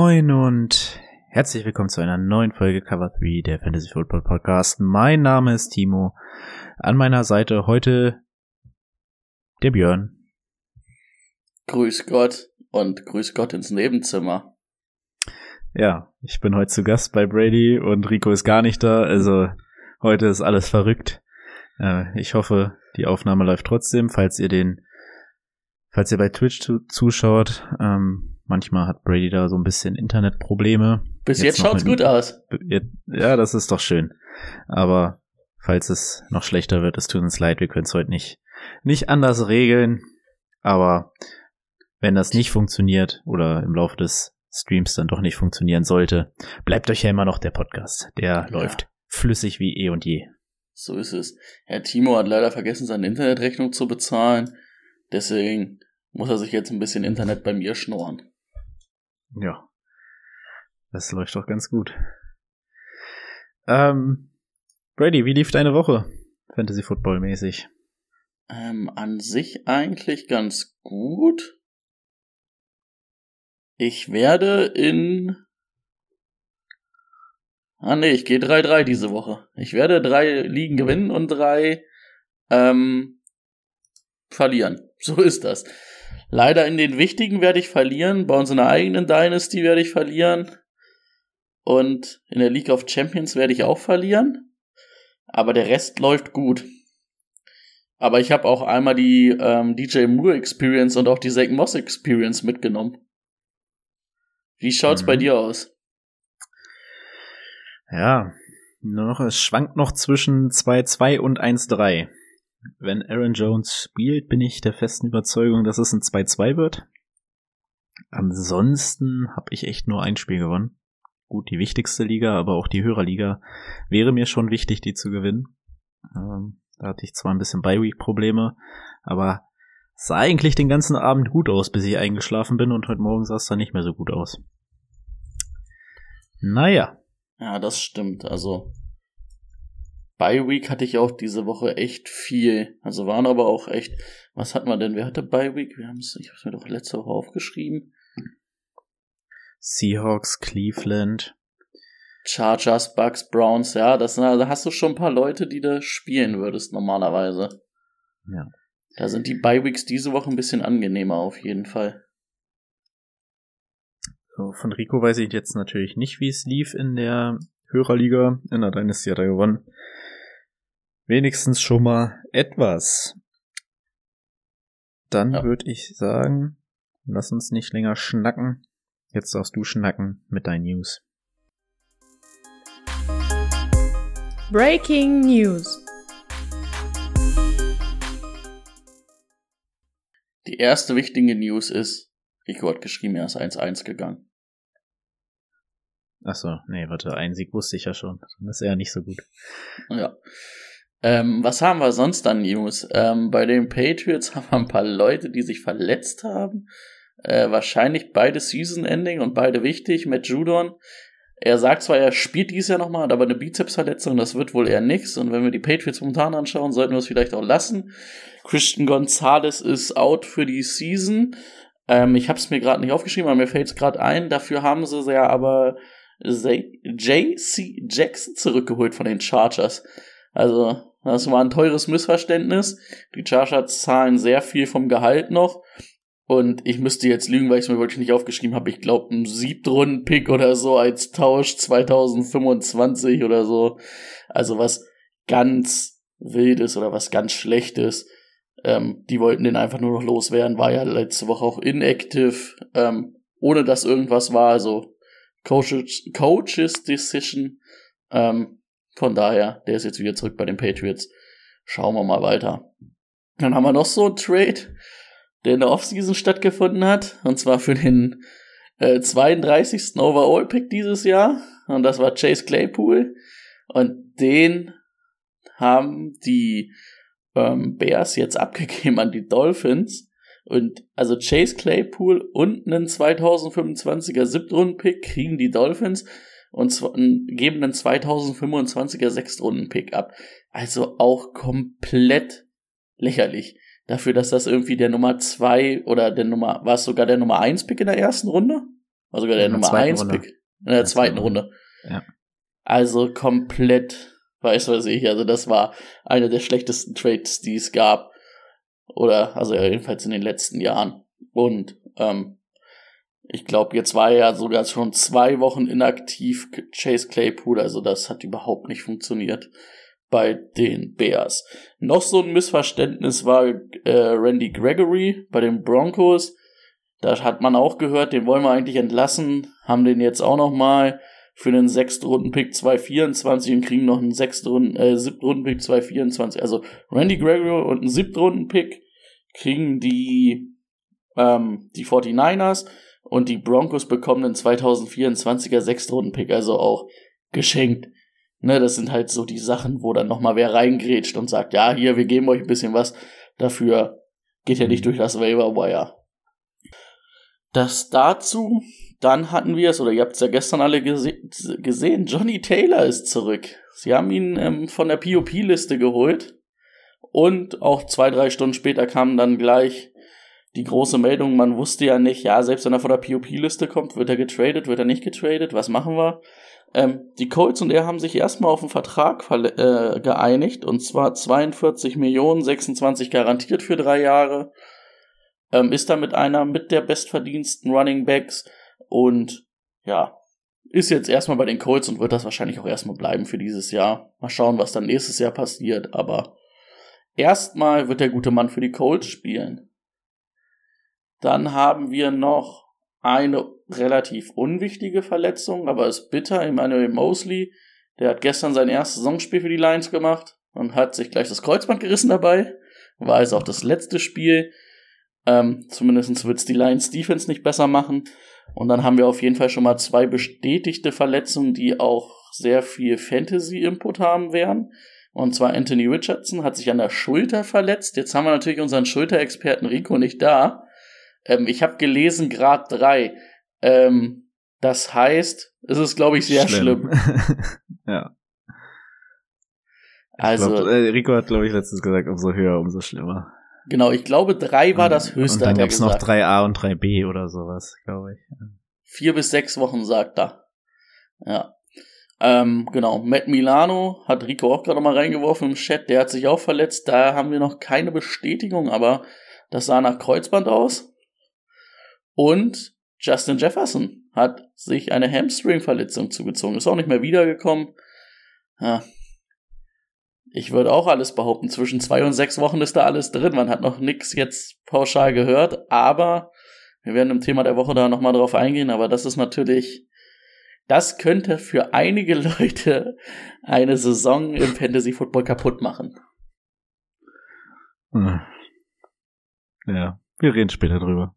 Moin und herzlich willkommen zu einer neuen Folge Cover 3 der Fantasy Football Podcast. Mein Name ist Timo. An meiner Seite heute der Björn. Grüß Gott und grüß Gott ins Nebenzimmer. Ja, ich bin heute zu Gast bei Brady und Rico ist gar nicht da, also heute ist alles verrückt. Äh, ich hoffe, die Aufnahme läuft trotzdem, falls ihr den, falls ihr bei Twitch zu, zuschaut. Ähm, manchmal hat Brady da so ein bisschen Internetprobleme. Bis jetzt, jetzt schaut's gut aus. Ja, das ist doch schön. Aber falls es noch schlechter wird, es tut uns leid, wir können es heute nicht, nicht anders regeln. Aber wenn das nicht funktioniert oder im Laufe des Streams dann doch nicht funktionieren sollte, bleibt euch ja immer noch der Podcast. Der ja. läuft flüssig wie eh und je. So ist es. Herr Timo hat leider vergessen, seine Internetrechnung zu bezahlen. Deswegen muss er sich jetzt ein bisschen Internet bei mir schnorren. Ja. Das läuft doch ganz gut. Ähm, Brady, wie lief deine Woche? Fantasy Football mäßig. Ähm, an sich eigentlich ganz gut. Ich werde in. Ah nee, ich gehe 3-3 diese Woche. Ich werde drei Ligen gewinnen und drei ähm, verlieren. So ist das. Leider in den wichtigen werde ich verlieren. Bei uns in der eigenen Dynasty werde ich verlieren. Und in der League of Champions werde ich auch verlieren. Aber der Rest läuft gut. Aber ich habe auch einmal die ähm, DJ Moore Experience und auch die Zach Moss Experience mitgenommen. Wie schaut's mhm. bei dir aus? Ja, noch, es schwankt noch zwischen 2-2 und 1-3. Wenn Aaron Jones spielt, bin ich der festen Überzeugung, dass es ein 2-2 wird. Ansonsten habe ich echt nur ein Spiel gewonnen. Gut, die wichtigste Liga, aber auch die Hörerliga wäre mir schon wichtig, die zu gewinnen. Ähm, da hatte ich zwar ein bisschen Bye-Week-Probleme, aber sah eigentlich den ganzen Abend gut aus, bis ich eingeschlafen bin und heute Morgen sah es dann nicht mehr so gut aus. Naja. Ja, das stimmt. Also Bye Week hatte ich auch diese Woche echt viel. Also waren aber auch echt. Was hatten wir denn? Wer hatte Bye Week? Wir haben es, ich habe es mir doch letzte Woche aufgeschrieben. Seahawks, Cleveland. Chargers, Bucks, Browns, ja, das, da hast du schon ein paar Leute, die da spielen würdest normalerweise. Ja. Da sind die Bye Weeks diese Woche ein bisschen angenehmer auf jeden Fall. So, von Rico weiß ich jetzt natürlich nicht, wie es lief in der Hörerliga. In der Dynasty hat er gewonnen wenigstens schon mal etwas. Dann ja. würde ich sagen, lass uns nicht länger schnacken. Jetzt darfst du schnacken mit deinen News. Breaking News. Die erste wichtige News ist, Rico hat geschrieben, er ist 1-1 gegangen. Achso, nee, warte, ein Sieg wusste ich ja schon. Dann ist er nicht so gut. Ja. Ähm, was haben wir sonst an News? Ähm, bei den Patriots haben wir ein paar Leute, die sich verletzt haben. Äh, wahrscheinlich beide Season-Ending und beide wichtig. Matt Judon. Er sagt zwar, er spielt dieses Jahr nochmal, aber eine Bizepsverletzung, das wird wohl eher nix. Und wenn wir die Patriots momentan anschauen, sollten wir es vielleicht auch lassen. Christian Gonzalez ist out für die Season. Ähm, ich habe es mir gerade nicht aufgeschrieben, aber mir fällt es gerade ein. Dafür haben sie ja aber J.C. Jackson zurückgeholt von den Chargers. Also, das war ein teures Missverständnis. Die Chargers zahlen sehr viel vom Gehalt noch. Und ich müsste jetzt lügen, weil ich es mir wirklich nicht aufgeschrieben habe. Ich glaube, ein Siebtrunden-Pick oder so als Tausch 2025 oder so. Also was ganz Wildes oder was ganz Schlechtes. Ähm, die wollten den einfach nur noch loswerden. War ja letzte Woche auch inactive, ähm, ohne dass irgendwas war. Also Coaches, Coaches Decision. Ähm, von daher, der ist jetzt wieder zurück bei den Patriots. Schauen wir mal weiter. Dann haben wir noch so einen Trade, der in der Offseason stattgefunden hat. Und zwar für den äh, 32. Overall-Pick dieses Jahr. Und das war Chase Claypool. Und den haben die ähm, Bears jetzt abgegeben an die Dolphins. Und also Chase Claypool und einen 2025er Siebtrunden-Pick kriegen die Dolphins und zwar, geben einen 2025er Sechstrunden-Pick ab. Also auch komplett lächerlich. Dafür, dass das irgendwie der Nummer zwei oder der Nummer, war es sogar der Nummer eins Pick in der ersten Runde? War sogar der in Nummer eins Pick in der zweiten Runde. Ja. Also komplett, weiß was ich, also das war einer der schlechtesten Trades, die es gab. Oder, also jedenfalls in den letzten Jahren. Und ähm, ich glaube, jetzt war er ja sogar schon zwei Wochen inaktiv, Chase Claypool, also das hat überhaupt nicht funktioniert bei den Bears. Noch so ein Missverständnis war äh, Randy Gregory bei den Broncos. Da hat man auch gehört, den wollen wir eigentlich entlassen, haben den jetzt auch noch mal für einen Sechstrunden-Pick 224 und kriegen noch einen Sechstrunden, äh, Siebtrunden-Pick 224. Also Randy Gregory und einen Siebtrunden-Pick kriegen die, ähm, die 49ers und die Broncos bekommen einen 2024er Sechstrunden-Pick, also auch geschenkt. Ne, das sind halt so die Sachen, wo dann nochmal wer reingrätscht und sagt, ja, hier, wir geben euch ein bisschen was. Dafür geht ja nicht durch das Waiver Wire. Das dazu. Dann hatten wir es, oder ihr habt es ja gestern alle gese gesehen, Johnny Taylor ist zurück. Sie haben ihn ähm, von der POP-Liste geholt. Und auch zwei, drei Stunden später kam dann gleich die große Meldung, man wusste ja nicht, ja, selbst wenn er von der POP-Liste kommt, wird er getradet, wird er nicht getradet, was machen wir? Ähm, die Colts und er haben sich erstmal auf einen Vertrag äh, geeinigt und zwar 42 Millionen, 26 garantiert für drei Jahre. Ähm, ist damit einer mit der bestverdiensten Running Backs und ja, ist jetzt erstmal bei den Colts und wird das wahrscheinlich auch erstmal bleiben für dieses Jahr. Mal schauen, was dann nächstes Jahr passiert, aber erstmal wird der gute Mann für die Colts spielen. Dann haben wir noch eine relativ unwichtige Verletzung, aber ist bitter. Emmanuel Mosley, der hat gestern sein erstes Saisonspiel für die Lions gemacht und hat sich gleich das Kreuzband gerissen dabei. War also auch das letzte Spiel. Ähm, zumindest wird es die Lions Defense nicht besser machen. Und dann haben wir auf jeden Fall schon mal zwei bestätigte Verletzungen, die auch sehr viel Fantasy-Input haben werden. Und zwar Anthony Richardson hat sich an der Schulter verletzt. Jetzt haben wir natürlich unseren Schulterexperten Rico nicht da. Ähm, ich habe gelesen, Grad 3. Ähm, das heißt, es ist, glaube ich, sehr schlimm. schlimm. ja. Also. Glaub, äh, Rico hat, glaube ich, letztens gesagt, umso höher, umso schlimmer. Genau, ich glaube, 3 war das höchste. Und dann gab es noch 3a und 3b oder sowas, glaube ich. Vier bis sechs Wochen, sagt er. Ja. Ähm, genau, Matt Milano hat Rico auch gerade mal reingeworfen im Chat, der hat sich auch verletzt. Da haben wir noch keine Bestätigung, aber das sah nach Kreuzband aus. Und Justin Jefferson hat sich eine Hamstring-Verletzung zugezogen, ist auch nicht mehr wiedergekommen. Ja. Ich würde auch alles behaupten, zwischen zwei und sechs Wochen ist da alles drin. Man hat noch nichts jetzt pauschal gehört, aber wir werden im Thema der Woche da nochmal drauf eingehen, aber das ist natürlich, das könnte für einige Leute eine Saison im Fantasy Football kaputt machen. Hm. Ja, wir reden später drüber.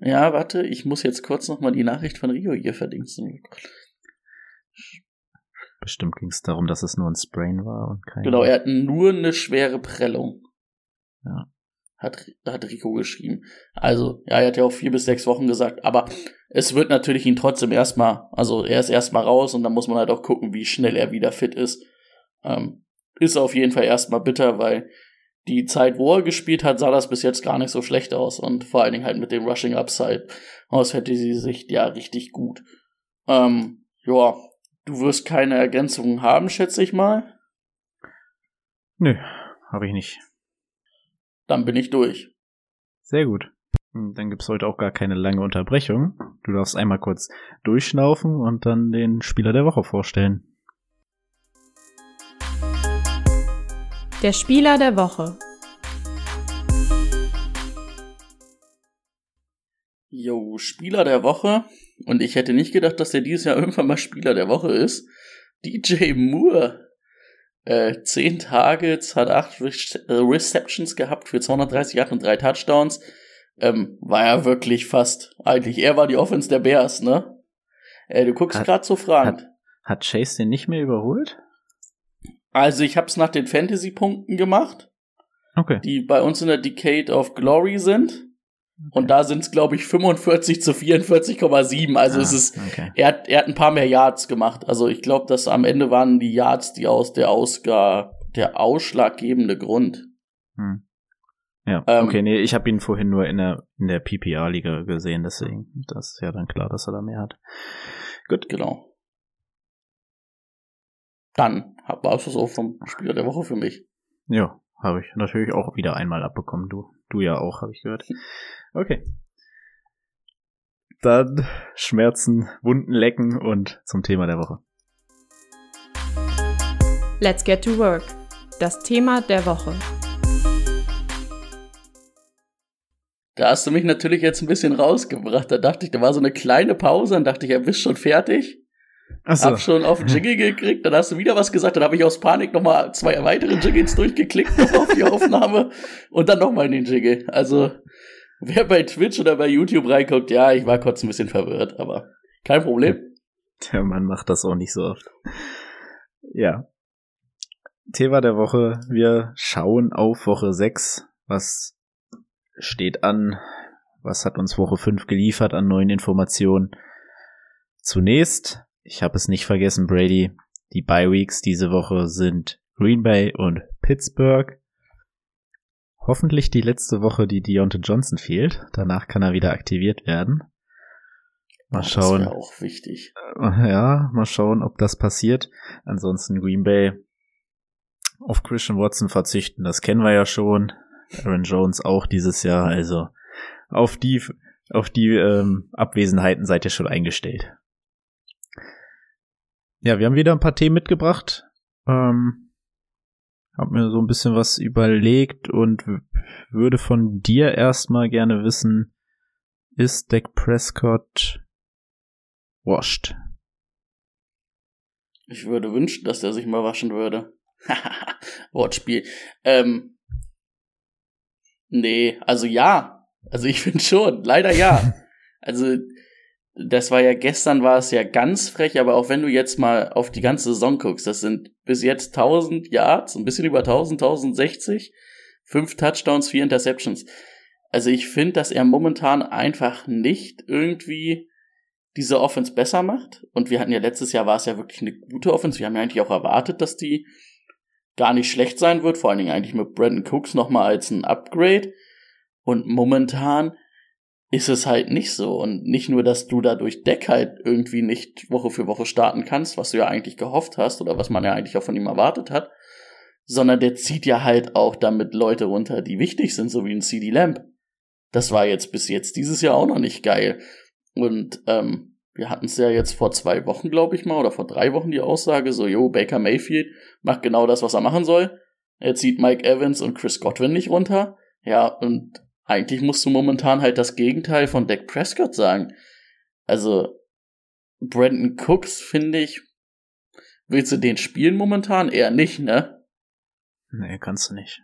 Ja, warte, ich muss jetzt kurz nochmal die Nachricht von Rio hier verdingsten. Bestimmt ging es darum, dass es nur ein Sprain war und kein. Genau, er hat nur eine schwere Prellung. Ja. Hat, hat Rico geschrieben. Also, ja, er hat ja auch vier bis sechs Wochen gesagt, aber es wird natürlich ihn trotzdem erstmal, also er ist erstmal raus und dann muss man halt auch gucken, wie schnell er wieder fit ist. Ähm, ist auf jeden Fall erstmal bitter, weil die Zeit, wo er gespielt hat, sah das bis jetzt gar nicht so schlecht aus und vor allen Dingen halt mit dem Rushing Upside aus hätte sie sich ja richtig gut. Ähm, ja, du wirst keine Ergänzungen haben, schätze ich mal. Nö, habe ich nicht. Dann bin ich durch. Sehr gut. Dann gibt's heute auch gar keine lange Unterbrechung. Du darfst einmal kurz durchschnaufen und dann den Spieler der Woche vorstellen. Der Spieler der Woche. Jo, Spieler der Woche. Und ich hätte nicht gedacht, dass der dieses Jahr irgendwann mal Spieler der Woche ist. DJ Moore. Äh, 10 Targets, hat 8 Re äh, Receptions gehabt für 230 Yards und 3 Touchdowns. ähm, war ja wirklich fast, eigentlich, er war die Offense der Bears, ne? Äh, du guckst Hat- gerade so fragend. Hat Chase den nicht mehr überholt? Also ich hab's nach den Fantasy-Punkten gemacht, Okay. die bei uns in der Decade of Glory sind. Und da sind's, glaube ich, 45 zu 44,7. Also Ah, es ist, Okay. er hat, er hat ein paar mehr Yards gemacht. Also ich glaube, dass am Ende waren die Yards die aus der Ausgar, der ausschlaggebende Grund. Hm. Ja, Ähm, okay, nee, ich habe ihn vorhin nur in der, in der PPR-Liga gesehen, deswegen, das ist ja dann klar, dass er da mehr hat. Gut, Genau. Dann war es das auch vom Spieler der Woche für mich. ja, habe ich natürlich auch wieder einmal abbekommen, du, du ja auch, habe ich gehört. Okay. Dann Schmerzen, Wunden lecken und zum Thema der Woche. Let's get to work. Das Thema der Woche. Da hast du mich natürlich jetzt ein bisschen rausgebracht. Da dachte ich, da war so eine kleine Pause, dann dachte ich, er bist schon fertig. Achso, Hab schon auf den Jingle gekriegt, dann hast du wieder was gesagt, dann habe ich aus Panik nochmal zwei weitere Jingles durchgeklickt auf die Aufnahme und dann nochmal in den Jingle. Also, wer bei Twitch oder bei YouTube reinguckt, ja, ich war kurz ein bisschen verwirrt, aber kein Problem. der Mann macht das auch nicht so oft. Ja. Thema der Woche, wir schauen auf Woche 6. Was steht an? Was hat uns Woche 5 geliefert an neuen Informationen? Zunächst, ich habe es nicht vergessen, Brady, die Bye Weeks diese Woche sind Green Bay und Pittsburgh. Hoffentlich die letzte Woche, die Deontay Johnson fehlt. Danach kann er wieder aktiviert werden. Mal schauen. Das auch wichtig. Ja, mal schauen, ob das passiert. Ansonsten Green Bay auf Christian Watson verzichten, das kennen wir ja schon. Aaron Jones auch dieses Jahr, also auf die auf die ähm, Abwesenheiten seid ihr schon eingestellt. Ja, wir haben wieder ein paar Themen mitgebracht. Ähm, hab mir so ein bisschen was überlegt und würde von dir erstmal gerne wissen, ist Dak Prescott washed? Ich würde wünschen, dass der sich mal waschen würde. Wortspiel. Ähm, nee, also ja. Also ich finde schon, leider ja. Also das war ja gestern war es ja ganz frech, aber auch wenn du jetzt mal auf die ganze Saison guckst, das sind bis jetzt 1000 Yards, ein bisschen über 1000, 1060, fünf Touchdowns, vier Interceptions. Also ich finde, dass er momentan einfach nicht irgendwie diese Offense besser macht. Und wir hatten ja letztes Jahr war es ja wirklich eine gute Offense. Wir haben ja eigentlich auch erwartet, dass die gar nicht schlecht sein wird. Vor allen Dingen eigentlich mit Brandon Cooks nochmal als ein Upgrade. Und momentan ist es halt nicht so. Und nicht nur, dass du dadurch Deck halt irgendwie nicht Woche für Woche starten kannst, was du ja eigentlich gehofft hast oder was man ja eigentlich auch von ihm erwartet hat, sondern der zieht ja halt auch damit Leute runter, die wichtig sind, so wie ein CD Lamp. Das war jetzt bis jetzt dieses Jahr auch noch nicht geil. Und ähm, wir hatten es ja jetzt vor zwei Wochen, glaube ich mal, oder vor drei Wochen die Aussage, so, jo, Baker Mayfield macht genau das, was er machen soll. Er zieht Mike Evans und Chris Godwin nicht runter. Ja, und eigentlich musst du momentan halt das Gegenteil von Dak Prescott sagen. Also, Brandon Cooks, finde ich, willst du den spielen momentan? Eher nicht, ne? Nee, kannst du nicht.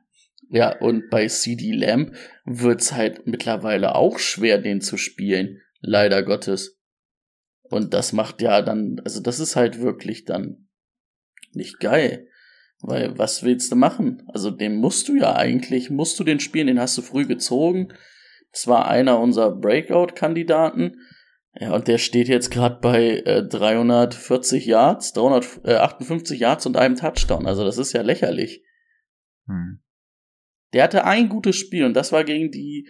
Ja, und bei CD Lamb wird's halt mittlerweile auch schwer, den zu spielen. Leider Gottes. Und das macht ja dann, also das ist halt wirklich dann nicht geil. Weil was willst du machen? Also den musst du ja eigentlich, musst du den spielen, den hast du früh gezogen. Das war einer unserer Breakout-Kandidaten. Ja, und der steht jetzt gerade bei äh, 340 Yards, 358 Yards und einem Touchdown. Also das ist ja lächerlich. Hm. Der hatte ein gutes Spiel und das war gegen die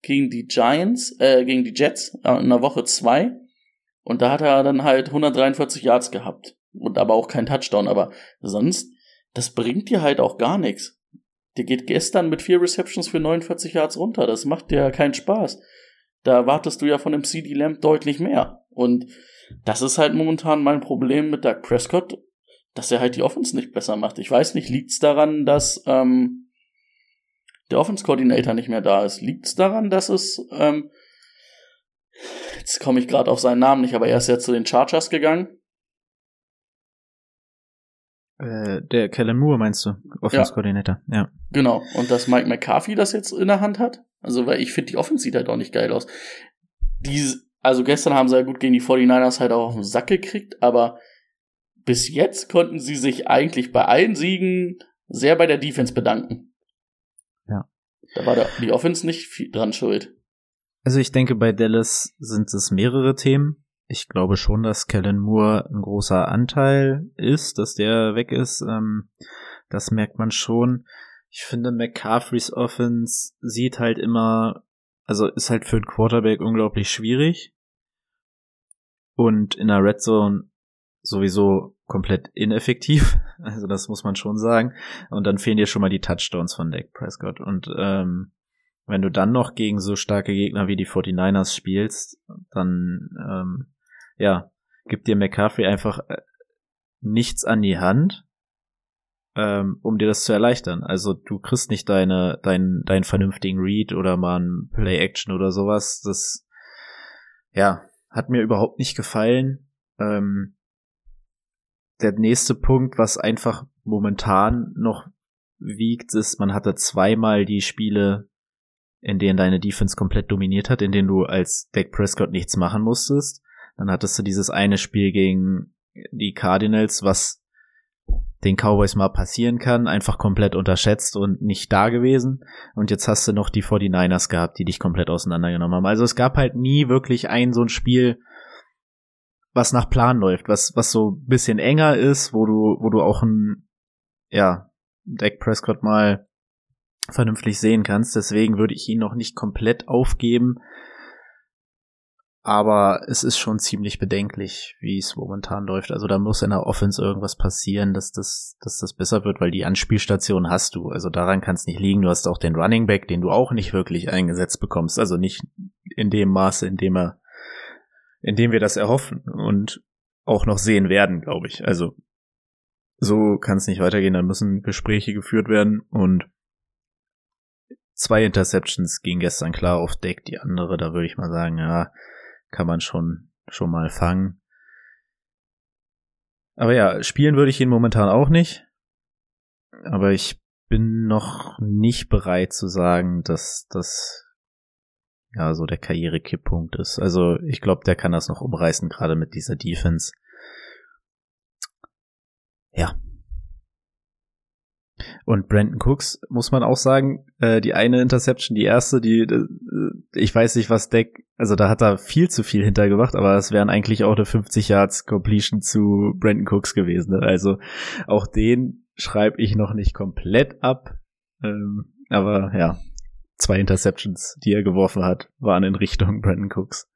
gegen die Giants, äh, gegen die Jets äh, in der Woche zwei und da hat er dann halt 143 Yards gehabt und aber auch kein Touchdown, aber sonst das bringt dir halt auch gar nichts. Der geht gestern mit vier Receptions für 49 Yards runter, das macht dir keinen Spaß. Da erwartest du ja von dem CD Lamb deutlich mehr und das ist halt momentan mein Problem mit Doug Prescott, dass er halt die Offense nicht besser macht. Ich weiß nicht, liegt's daran, dass ähm, der Offense Coordinator nicht mehr da ist. Liegt's daran, dass es ähm, jetzt komme ich gerade auf seinen Namen nicht, aber er ist ja zu den Chargers gegangen. Äh, der Kellen Moore meinst du? Offense Coordinator, ja. Genau. Und dass Mike McCarthy das jetzt in der Hand hat Also, weil ich finde, die Offense sieht halt auch nicht geil aus. Die, also gestern haben sie ja gut gegen die 49ers halt auch auf den Sack gekriegt, aber bis jetzt konnten sie sich eigentlich bei allen Siegen sehr bei der Defense bedanken. Ja. Da war die Offense nicht viel dran schuld. Also ich denke, bei Dallas sind es mehrere Themen. Ich glaube schon, dass Kellen Moore ein großer Anteil ist, dass der weg ist. Ähm, das merkt man schon. Ich finde, McCaffreys Offense sieht halt immer, also ist halt für einen Quarterback unglaublich schwierig. Und in der Red Zone sowieso komplett ineffektiv. Also das muss man schon sagen. Und dann fehlen dir schon mal die Touchdowns von Dak Prescott. Und ähm, wenn du dann noch gegen so starke Gegner wie die 49ers spielst, dann ähm, ja, gibt dir McCaffrey einfach äh, nichts an die Hand ähm, um dir das zu erleichtern. Also du kriegst nicht deine, deinen, deinen vernünftigen Read oder mal ein Play-Action oder sowas. Das, ja, hat mir überhaupt nicht gefallen. Ähm, der nächste Punkt, was einfach momentan noch wiegt, ist, man hatte zweimal die Spiele, in denen deine Defense komplett dominiert hat, in denen du als Dak Prescott nichts machen musstest. Dann hattest du dieses eine Spiel gegen die Cardinals, was den Cowboys mal passieren kann, einfach komplett unterschätzt und nicht da gewesen. Und jetzt hast du noch die 49ers gehabt, die dich komplett auseinandergenommen haben. Also es gab halt nie wirklich ein so ein Spiel, was nach Plan läuft, was, was so bisschen enger ist, wo du, wo du auch ein, ja, Dak Prescott mal vernünftig sehen kannst. Deswegen würde ich ihn noch nicht komplett aufgeben. Aber es ist schon ziemlich bedenklich, wie es momentan läuft. Also da muss in der Offense irgendwas passieren, dass das, dass das besser wird, weil die Anspielstation hast du. Also daran kann es nicht liegen. Du hast auch den Running Back, den du auch nicht wirklich eingesetzt bekommst. Also nicht in dem Maße, in dem er, in dem wir das erhoffen und auch noch sehen werden, glaube ich. Also so kann es nicht weitergehen. Da müssen Gespräche geführt werden und zwei Interceptions gingen gestern klar auf Deck. Die andere, da würde ich mal sagen, ja, kann man schon, schon mal fangen. Aber ja, spielen würde ich ihn momentan auch nicht. Aber ich bin noch nicht bereit zu sagen, dass das ja so der Karrierekipppunkt ist. Also ich glaube, der kann das noch umreißen, gerade mit dieser Defense. Ja, und Brandon Cooks, muss man auch sagen, äh, die eine Interception, die erste, die, äh, ich weiß nicht, was Deck, also da hat er viel zu viel hintergemacht, aber es wären eigentlich auch eine 50 Yards Completion zu Brandon Cooks gewesen. Ne? Also auch den schreibe ich noch nicht komplett ab. Ähm, aber ja, zwei Interceptions, die er geworfen hat, waren in Richtung Brandon Cooks.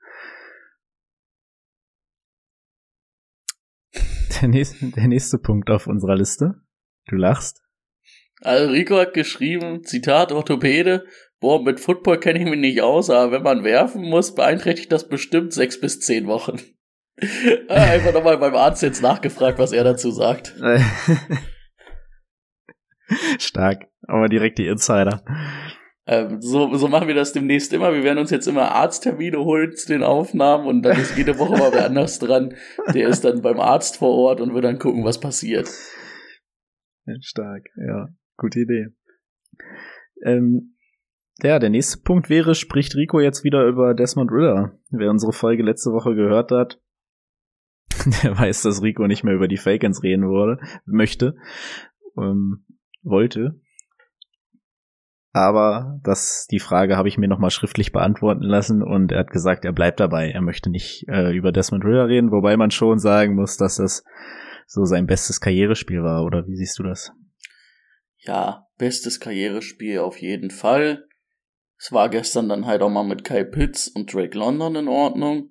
Der nächste, der nächste Punkt auf unserer Liste. Du lachst. Also Rico hat geschrieben, Zitat Orthopäde, boah, mit Football kenne ich mich nicht aus, aber wenn man werfen muss, beeinträchtigt das bestimmt sechs bis zehn Wochen. Einfach nochmal beim Arzt jetzt nachgefragt, was er dazu sagt. Stark, aber direkt die Insider. Ähm, so, so machen wir das demnächst immer. Wir werden uns jetzt immer Arzttermine holen zu den Aufnahmen und dann ist jede Woche mal wer anders dran. Der ist dann beim Arzt vor Ort und wird dann gucken, was passiert. Stark, ja. Gute Idee. Ähm, ja, der nächste Punkt wäre, spricht Rico jetzt wieder über Desmond Ritter. Wer unsere Folge letzte Woche gehört hat, der weiß, dass Rico nicht mehr über die Falcons reden wurde, möchte, ähm, wollte. Aber das, die Frage habe ich mir nochmal schriftlich beantworten lassen und er hat gesagt, er bleibt dabei. Er möchte nicht äh, über Desmond Ritter reden, wobei man schon sagen muss, dass das so sein bestes Karrierespiel war, oder wie siehst du das? Ja, bestes Karrierespiel auf jeden Fall. Es war gestern dann halt auch mal mit Kai Pitts und Drake London in Ordnung.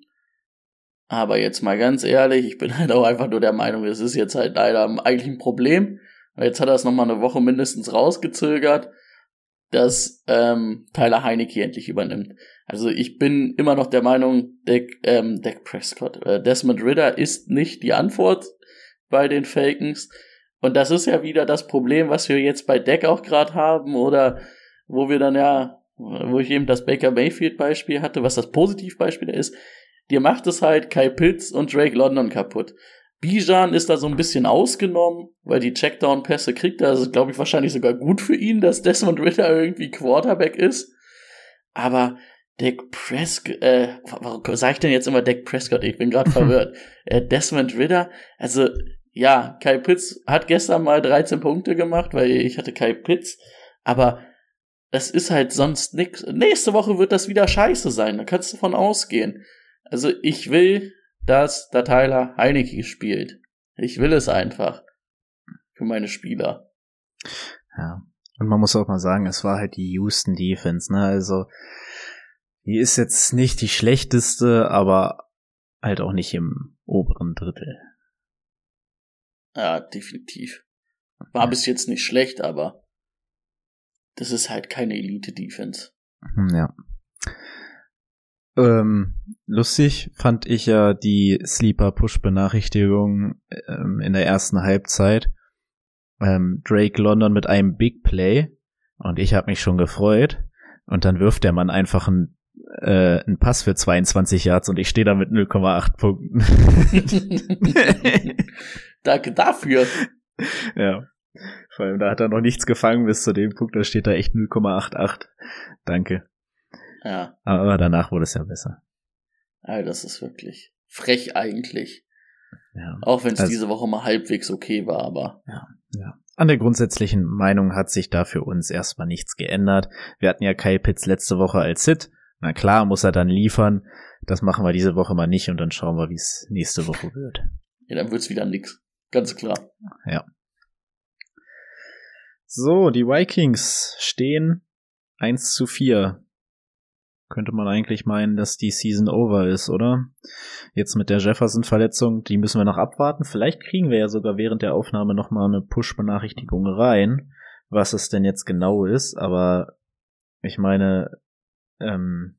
Aber jetzt mal ganz ehrlich, ich bin halt auch einfach nur der Meinung, es ist jetzt halt leider eigentlich ein Problem. Jetzt hat er es nochmal eine Woche mindestens rausgezögert, dass ähm, Tyler Heinecke endlich übernimmt. Also ich bin immer noch der Meinung, Dak, ähm, Dak Prescott, äh, Desmond Ritter ist nicht die Antwort bei den Falcons. Und das ist ja wieder das Problem, was wir jetzt bei Deck auch gerade haben oder wo wir dann ja, wo ich eben das Baker Mayfield Beispiel hatte, was das Positivbeispiel ist. Dir macht es halt Kai Pitts und Drake London kaputt. Bijan ist da so ein bisschen ausgenommen, weil die Checkdown-Pässe kriegt er. Das ist, glaube ich, wahrscheinlich sogar gut für ihn, dass Desmond Ritter irgendwie Quarterback ist. Aber Dak Prescott, äh, warum sag ich denn jetzt immer Dak Prescott? Ich bin gerade verwirrt. Äh, Desmond Ritter, also ja, Kai Pitts hat gestern mal 13 Punkte gemacht, weil ich hatte Kai Pitts, aber es ist halt sonst nix. Nächste Woche wird das wieder scheiße sein, da kannst du von ausgehen. Also ich will, dass der Tyler Heineke spielt. Ich will es einfach. Für meine Spieler. Ja. Und man muss auch mal sagen, es war halt die Houston Defense, ne? Also, die ist jetzt nicht die schlechteste, aber halt auch nicht im oberen Drittel. Ja, definitiv. War bis jetzt nicht schlecht, aber das ist halt keine Elite-Defense. Hm, Ja. Ähm, lustig fand ich ja die Sleeper-Push-Benachrichtigung ähm, in der ersten Halbzeit. Ähm, Drake London mit einem Big Play und ich habe mich schon gefreut. Und dann wirft der Mann einfach einen, äh, einen Pass für 22 Yards und ich stehe da mit 0,8 Punkten. Danke dafür. ja. Vor allem, da hat er noch nichts gefangen bis zu dem Punkt, da steht da echt 0,88. Danke. Ja, Aber danach wurde es ja besser. also das ist wirklich frech eigentlich. Ja. Auch wenn es Also- diese Woche mal halbwegs okay war, aber Ja. An der grundsätzlichen Meinung hat sich da für uns erstmal nichts geändert. Wir hatten ja Kai Pitts letzte Woche als Sit. Na klar, muss er dann liefern. Das machen wir diese Woche mal nicht und dann schauen wir, wie es nächste Woche wird. ja, dann wird's wieder nix. Ganz klar. So, die Vikings stehen 1 zu 4. Könnte man eigentlich meinen, dass die Season over ist, oder? Jetzt mit der Jefferson-Verletzung, die müssen wir noch abwarten. Vielleicht kriegen wir ja sogar während der Aufnahme nochmal eine Push-Benachrichtigung rein, was es denn jetzt genau ist. Aber ich meine, ähm,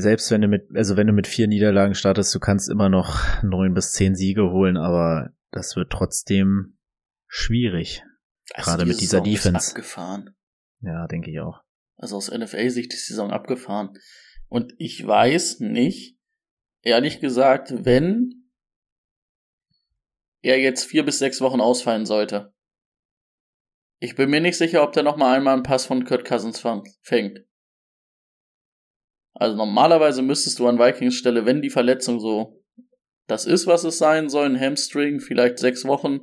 selbst wenn du mit, also wenn du mit vier Niederlagen startest, du kannst immer noch neun bis zehn Siege holen, aber das wird trotzdem schwierig. Gerade die mit dieser Saison ist Defense. Abgefahren. Ja, denke ich auch. Also aus NFL-Sicht ist die Saison abgefahren. Und ich weiß nicht, ehrlich gesagt, wenn er jetzt vier bis sechs Wochen ausfallen sollte. Ich bin mir nicht sicher, ob der noch mal einmal einen Pass von Kurt Cousins fängt. Also normalerweise müsstest du an Vikings Stelle, wenn die Verletzung so das ist, was es sein soll, ein Hamstring, vielleicht sechs Wochen,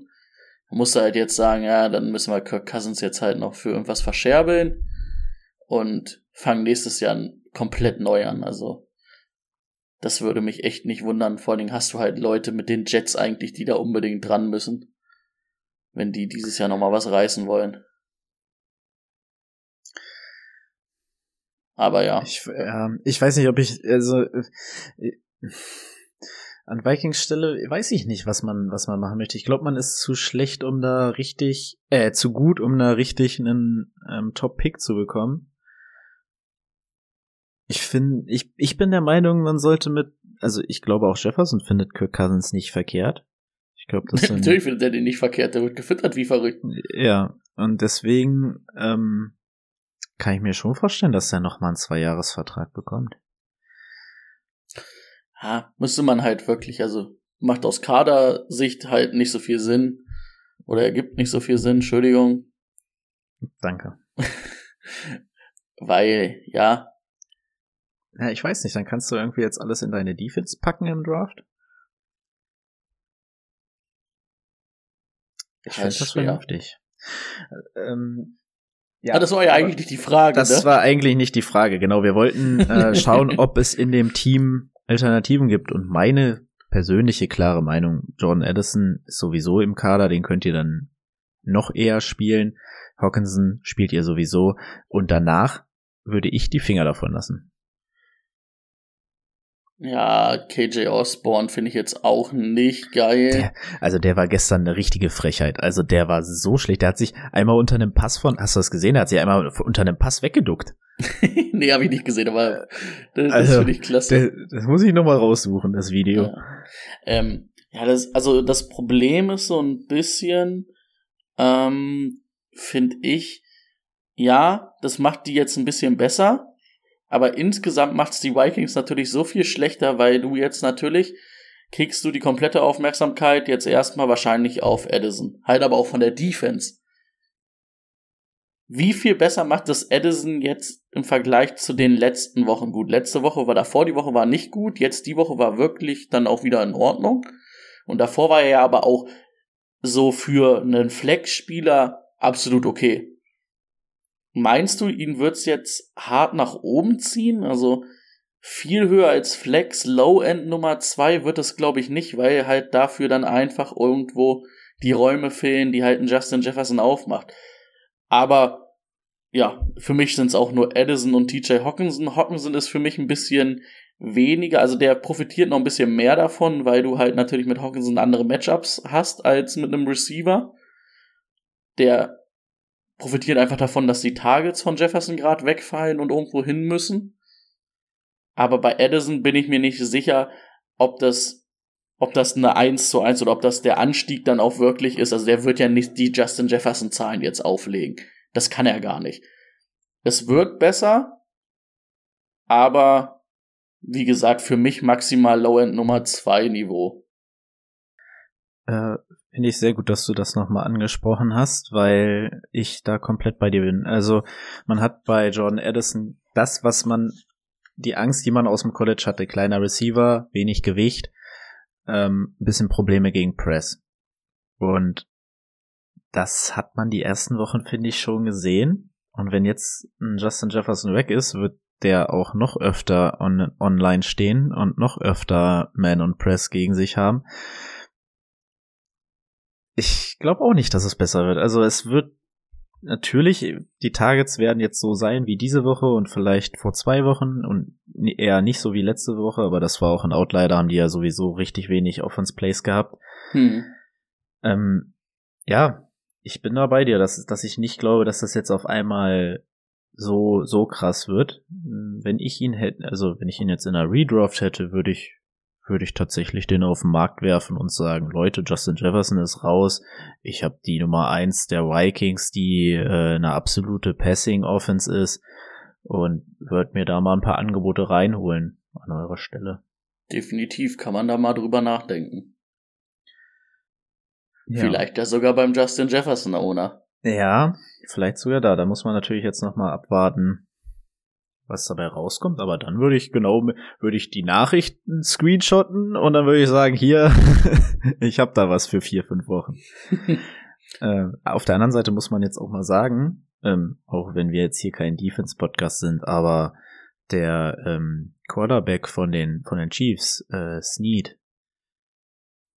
musst du halt jetzt sagen, ja, dann müssen wir Kirk Cousins jetzt halt noch für irgendwas verscherbeln und fangen nächstes Jahr komplett neu an. Also das würde mich echt nicht wundern. Vor allen Dingen hast du halt Leute mit den Jets eigentlich, die da unbedingt dran müssen, wenn die dieses Jahr noch mal was reißen wollen. Aber ja, Ich, ähm, ich weiß nicht, ob ich, also, äh, an Vikings Stelle weiß ich nicht, was man, was man machen möchte. Ich glaube, man ist zu schlecht, um da richtig, äh, zu gut, um da richtig einen ähm, Top-Pick zu bekommen. Ich finde, ich, ich bin der Meinung, man sollte mit, also ich glaube auch Jefferson findet Kirk Cousins nicht verkehrt. Ich glaube, das natürlich findet er den nicht verkehrt, der wird gefüttert wie verrückt. ja, und deswegen ähm, kann ich mir schon vorstellen, dass er noch mal einen Zweijahresvertrag bekommt. Ja, müsste man halt wirklich, also macht aus Kadersicht halt nicht so viel Sinn. Oder ergibt nicht so viel Sinn, Entschuldigung. Danke. Weil, ja, Ja, ich weiß nicht, dann kannst du irgendwie jetzt alles in deine Defense packen im Draft. Ich Ja, finde das vernünftig. Ähm, ja, ah, das war ja eigentlich nicht die Frage, Das ne? war eigentlich nicht die Frage. Genau, wir wollten äh, schauen, ob es in dem Team Alternativen gibt. Und meine persönliche klare Meinung, Jordan Addison ist sowieso im Kader, den könnt ihr dann noch eher spielen. Hawkinson spielt ihr sowieso. Und danach würde ich die Finger davon lassen. Ja, KJ Osborne finde ich jetzt auch nicht geil. Der- Also der war gestern eine richtige Frechheit. Also der war so schlecht. Der hat sich einmal unter einem Pass von, hast du das gesehen? Der hat sich einmal unter einem Pass weggeduckt. nee, habe ich nicht gesehen, aber das, Also, finde ich klasse. Der, das muss ich nochmal raussuchen, das Video. Ja. Ähm, ja, das, also das Problem ist so ein bisschen, ähm, finde ich, ja, das macht die jetzt ein bisschen besser, aber insgesamt macht's die Vikings natürlich so viel schlechter, weil du jetzt natürlich kriegst du die komplette Aufmerksamkeit jetzt erstmal wahrscheinlich auf Edison. Halt aber auch von der Defense. wie viel besser macht das Edison jetzt im Vergleich zu den letzten Wochen gut? Letzte Woche war davor, die Woche war nicht gut, jetzt die Woche war wirklich dann auch wieder in Ordnung. Und davor war er ja aber auch so für einen Flex-Spieler absolut okay. Meinst du, ihn wird's jetzt hart nach oben ziehen? Also viel höher als Flex Low-End Nummer zwei wird es, glaube ich, nicht, weil halt dafür dann einfach irgendwo die Räume fehlen, die halt ein Justin Jefferson aufmacht. Aber ja, für mich sind es auch nur Edison und TJ Hawkinson. Hawkinson ist für mich ein bisschen weniger, also der profitiert noch ein bisschen mehr davon, weil du halt natürlich mit Hawkinson andere Matchups hast als mit einem Receiver. Der profitiert einfach davon, dass die Targets von Jefferson gerade wegfallen und irgendwo hin müssen. Aber bei Edison bin ich mir nicht sicher, ob das, ob das eine 1 zu 1 oder ob das der Anstieg dann auch wirklich ist. Also der wird ja nicht die Justin Jefferson Zahlen jetzt auflegen. Das kann er gar nicht. Es wirkt besser, aber wie gesagt, für mich maximal Low-End Nummer 2 Niveau. Äh, Finde ich sehr gut, dass du das nochmal angesprochen hast, weil ich da komplett bei dir bin. Also man hat bei Jordan Addison das, was man, die Angst, die man aus dem College hatte, kleiner Receiver, wenig Gewicht, ähm, bisschen Probleme gegen Press. Und das hat man die ersten Wochen, finde ich, schon gesehen. Und wenn jetzt Justin Jefferson weg ist, wird der auch noch öfter on online stehen und noch öfter Man und Press gegen sich haben. Ich glaube auch nicht, dass es besser wird. Also es wird natürlich, die Targets werden jetzt so sein wie diese Woche und vielleicht vor zwei Wochen und eher nicht so wie letzte Woche, aber das war auch ein Outlier, da haben die ja sowieso richtig wenig Offense Plays gehabt. Hm. Ähm, ja, ich bin da bei dir, dass, dass ich nicht glaube, dass das jetzt auf einmal so, so krass wird. Wenn ich ihn hätte, also wenn ich ihn jetzt in einer Redraft hätte, würde ich, würde ich tatsächlich den auf den Markt werfen und sagen, Leute, Justin Jefferson ist raus. Ich habe die Nummer eins der Vikings, die äh, eine absolute Passing Offense ist und würde mir da mal ein paar Angebote reinholen an eurer Stelle. Definitiv kann man da mal drüber nachdenken. Ja. Vielleicht ja sogar beim Justin Jefferson Owner. Ja, vielleicht sogar da. Da muss man natürlich jetzt nochmal abwarten, was dabei rauskommt. Aber dann würde ich genau, würde ich die Nachrichten screenshotten und dann würde ich sagen, hier, ich habe da was für vier, fünf Wochen. äh, auf der anderen Seite muss man jetzt auch mal sagen, ähm, auch wenn wir jetzt hier kein Defense-Podcast sind, aber der ähm, Quarterback von den von den Chiefs, äh, Snead,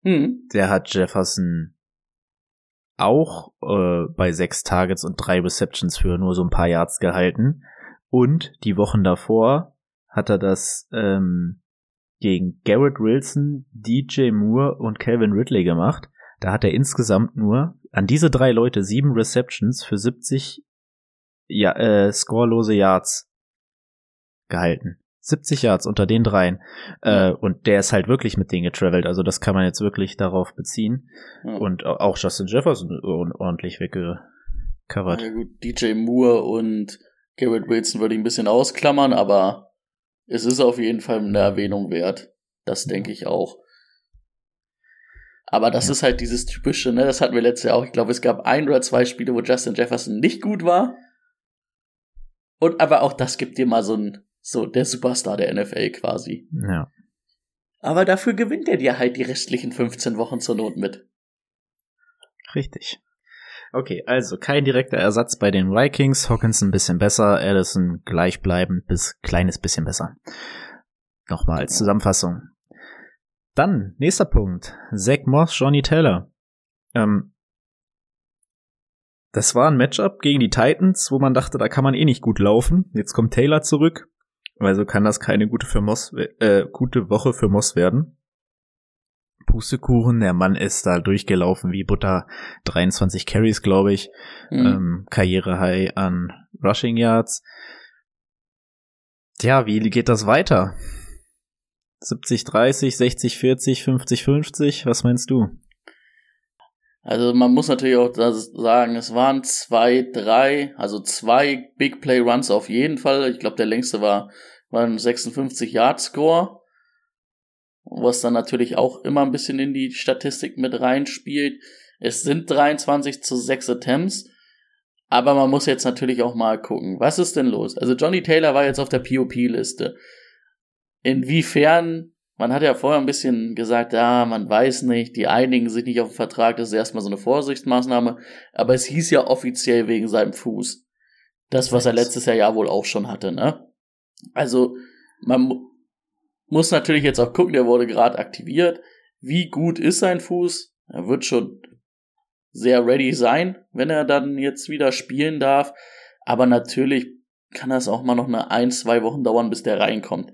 hm. der hat Jefferson auch äh, bei sechs Targets und drei Receptions für nur so ein paar Yards gehalten. Und die Wochen davor hat er das ähm, gegen Garrett Wilson, DJ Moore und Calvin Ridley gemacht. Da hat er insgesamt nur an diese drei Leute sieben Receptions für 70 ja, äh, scorelose Yards gehalten. 70 Yards unter den dreien. Äh, und der ist halt wirklich mit denen getravelt. Also das kann man jetzt wirklich darauf beziehen. Ja. Und auch Justin Jefferson ordentlich weggecovert. Ja, gut, DJ Moore und Garrett Wilson würde ich ein bisschen ausklammern, aber es ist auf jeden Fall eine Erwähnung wert. Das denke ich auch. Aber das ja. ist halt dieses typische, ne, das hatten wir letztes Jahr auch. Ich glaube, es gab ein oder zwei Spiele, wo Justin Jefferson nicht gut war. Und aber auch das gibt dir mal so ein so der Superstar der NFL quasi. Ja. Aber dafür gewinnt er dir halt die restlichen 15 Wochen zur Not mit. Richtig. Okay, also kein direkter Ersatz bei den Vikings. Hawkins ein bisschen besser, Allison gleichbleibend bis kleines bisschen besser. Nochmal als Zusammenfassung. Dann, nächster Punkt. Zach Moss, Johnny Taylor. Ähm, das war ein Matchup gegen die Titans, wo man dachte, da kann man eh nicht gut laufen. Jetzt kommt Taylor zurück. Also kann das keine gute, für Moss, äh, gute Woche für Moss werden. Pustekuchen, der Mann ist da durchgelaufen wie Butter. 23 Carries, glaube ich. Mhm. Ähm, Karriere-High an Rushing Yards. Tja, wie geht das weiter? 70, 30, 60, 40, 50, 50? Was meinst du? Also man muss natürlich auch sagen, es waren zwei, drei, also zwei Big Play Runs auf jeden Fall. Ich glaube, der längste war, war ein 56 Yard Score, was dann natürlich auch immer ein bisschen in die Statistik mit reinspielt. Es sind 23 zu 6 Attempts, Aber man muss jetzt natürlich auch mal gucken, was ist denn los? Also Johnny Taylor war jetzt auf der POP-Liste. Inwiefern, man hat ja vorher ein bisschen gesagt, ja, man weiß nicht, die einigen sich nicht auf den Vertrag, das ist erstmal so eine Vorsichtsmaßnahme, aber es hieß ja offiziell wegen seinem Fuß. Das, was er letztes Jahr ja wohl auch schon hatte, ne? Also, man muss natürlich jetzt auch gucken, der wurde gerade aktiviert. Wie gut ist sein Fuß? Er wird schon sehr ready sein, wenn er dann jetzt wieder spielen darf. Aber natürlich kann das auch mal noch eine ein, zwei Wochen dauern, bis der reinkommt.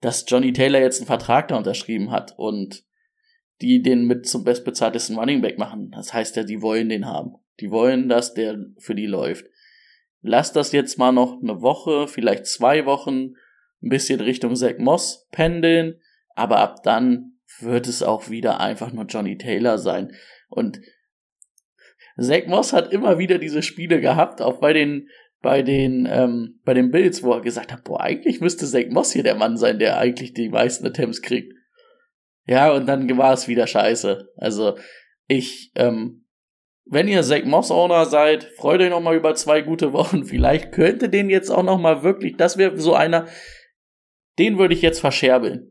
Dass Johnny Taylor jetzt einen Vertrag da unterschrieben hat und die den mit zum bestbezahltesten Running Back machen, das heißt ja, die wollen den haben. Die wollen, dass der für die läuft. Lass das jetzt mal noch eine Woche, vielleicht zwei Wochen ein bisschen Richtung Zach Moss pendeln, aber ab dann wird es auch wieder einfach nur Johnny Taylor sein. Und Zach Moss hat immer wieder diese Spiele gehabt, auch bei den bei den ähm, bei den Bills, wo er gesagt hat, boah, eigentlich müsste Zach Moss hier der Mann sein, der eigentlich die meisten Attempts kriegt. Ja, und dann war es wieder scheiße. Also ich, ähm, wenn ihr Zach Moss Owner seid, freut euch noch mal über zwei gute Wochen. Vielleicht könnte den jetzt auch noch mal wirklich, das wäre so einer, den würde ich jetzt verscherbeln.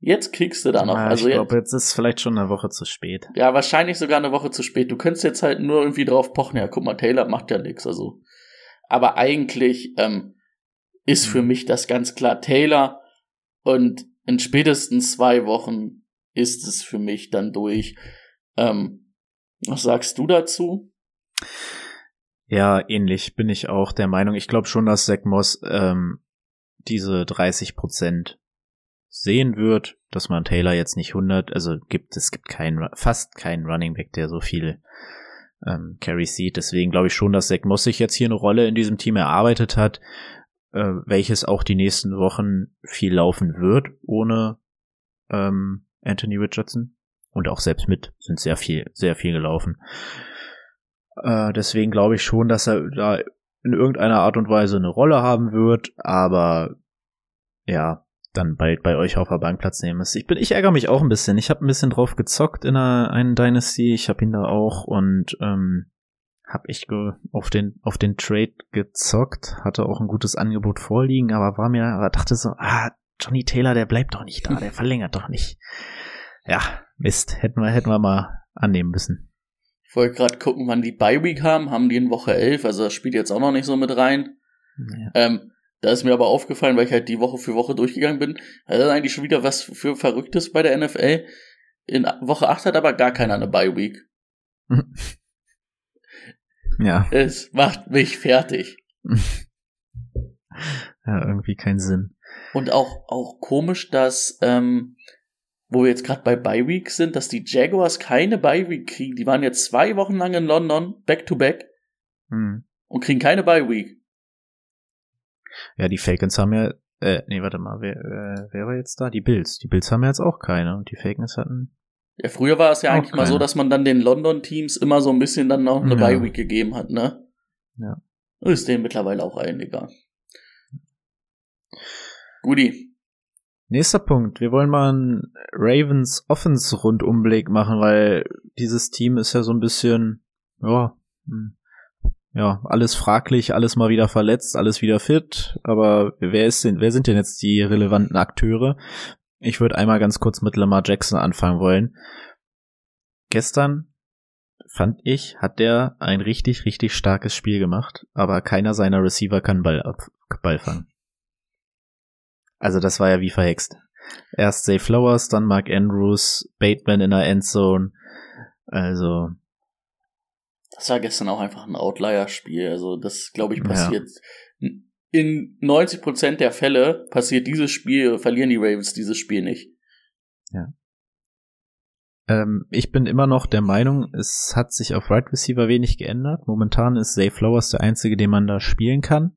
Jetzt kriegst du da noch. Ja, also ich glaube, jetzt ist vielleicht schon eine Woche zu spät. Ja, wahrscheinlich sogar eine Woche zu spät. Du könntest jetzt halt nur irgendwie drauf pochen. Ja, guck mal, Taylor macht ja nichts. Also, aber eigentlich ähm, ist für Mhm. mich das ganz klar Taylor. Und in spätestens zwei Wochen ist es für mich dann durch. Ähm, was sagst du dazu? Ja, ähnlich bin ich auch der Meinung. Ich glaube schon, dass Zach Moss ähm, diese 30 Prozent sehen wird, dass man Taylor jetzt nicht 100, also gibt es gibt keinen, fast keinen Running Back, der so viel ähm, Carries sieht. Deswegen glaube ich schon, dass Zach Moss sich jetzt hier eine Rolle in diesem Team erarbeitet hat, äh, welches auch die nächsten Wochen viel laufen wird, ohne ähm, Anthony Richardson. Und auch selbst mit sind sehr viel, sehr viel gelaufen. Äh, deswegen glaube ich schon, dass er da in irgendeiner Art und Weise eine Rolle haben wird, aber ja, dann bald bei euch auf der Bank Platz nehmen ist. Ich bin, ich ärgere mich auch ein bisschen. Ich habe ein bisschen drauf gezockt in einer einen Dynasty. Ich habe ihn da auch und ähm, habe ich auf den auf den Trade gezockt, hatte auch ein gutes Angebot vorliegen, aber war mir, aber dachte so, ah, Johnny Taylor, der bleibt doch nicht da, der verlängert doch nicht. Ja, Mist, hätten wir hätten wir mal annehmen müssen. Ich wollte gerade gucken, wann die Bye Week haben. Haben die in Woche 11, also das spielt jetzt auch noch nicht so mit rein. Ja. Ähm, da ist mir aber aufgefallen, weil ich halt die Woche für Woche durchgegangen bin. Das ist eigentlich schon wieder was für Verrücktes bei der NFL. In Woche 8 hat aber gar keiner eine Bye Week. ja, Es macht mich fertig. ja, irgendwie keinen Sinn. Und auch, auch komisch, dass, ähm, wo wir jetzt gerade bei Bye Week sind, dass die Jaguars keine Bye Week kriegen. Die waren jetzt zwei Wochen lang in London, back to back, Hm. und kriegen keine Bye Week. Ja, die Falcons haben ja, äh, nee, warte mal, wer, äh, wer war jetzt da? Die Bills. Die Bills haben ja jetzt auch keine und die Falcons hatten. Ja, früher war es ja eigentlich mal so, keine. dass man dann den London-Teams immer so ein bisschen dann noch eine Ja. Bye Week gegeben hat, ne? Ja. Ist denen mittlerweile auch allen egal. Guti. Nächster Punkt. Wir wollen mal einen Ravens Offense Rundumblick machen, weil dieses Team ist ja so ein bisschen, ja, hm, ja, alles fraglich, alles mal wieder verletzt, alles wieder fit. Aber wer ist denn, wer sind denn jetzt die relevanten Akteure? Ich würde einmal ganz kurz mit Lamar Jackson anfangen wollen. Gestern fand ich, hat der ein richtig, richtig starkes Spiel gemacht, aber keiner seiner Receiver kann Ball, ab, Ball fangen. Also das war ja wie verhext. Erst Zay Flowers, dann Mark Andrews, Bateman in der Endzone. Also, Das war gestern auch einfach ein Outlier-Spiel. Also, das, glaube ich, Ja. passiert. In 90% der Fälle passiert dieses Spiel, verlieren die Ravens dieses Spiel nicht. ähm, ich bin immer noch der Meinung, es hat sich auf Right Receiver wenig geändert. Momentan ist Zay Flowers der einzige, den man da spielen kann.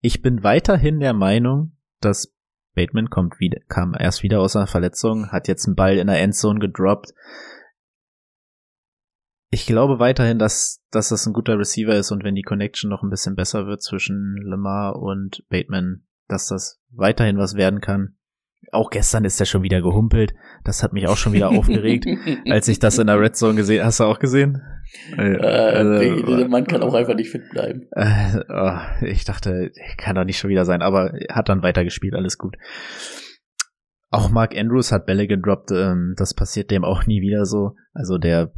Ich bin weiterhin der Meinung, dass Bateman kommt wieder, kam erst wieder aus einer Verletzung, hat jetzt einen Ball in der Endzone gedroppt. Ich glaube weiterhin, dass, dass das ein guter Receiver ist und wenn die Connection noch ein bisschen besser wird zwischen Lamar und Bateman, dass das weiterhin was werden kann. Auch gestern ist er schon wieder gehumpelt. Das hat mich auch schon wieder aufgeregt, als ich das in der Red Zone gesehen Hast du auch gesehen? Äh, also, der Mann kann auch einfach nicht fit bleiben. Äh, oh, ich dachte, kann doch nicht schon wieder sein, aber hat dann weitergespielt, alles gut. Auch Mark Andrews hat Bälle gedroppt, ähm, das passiert dem auch nie wieder so. Also der,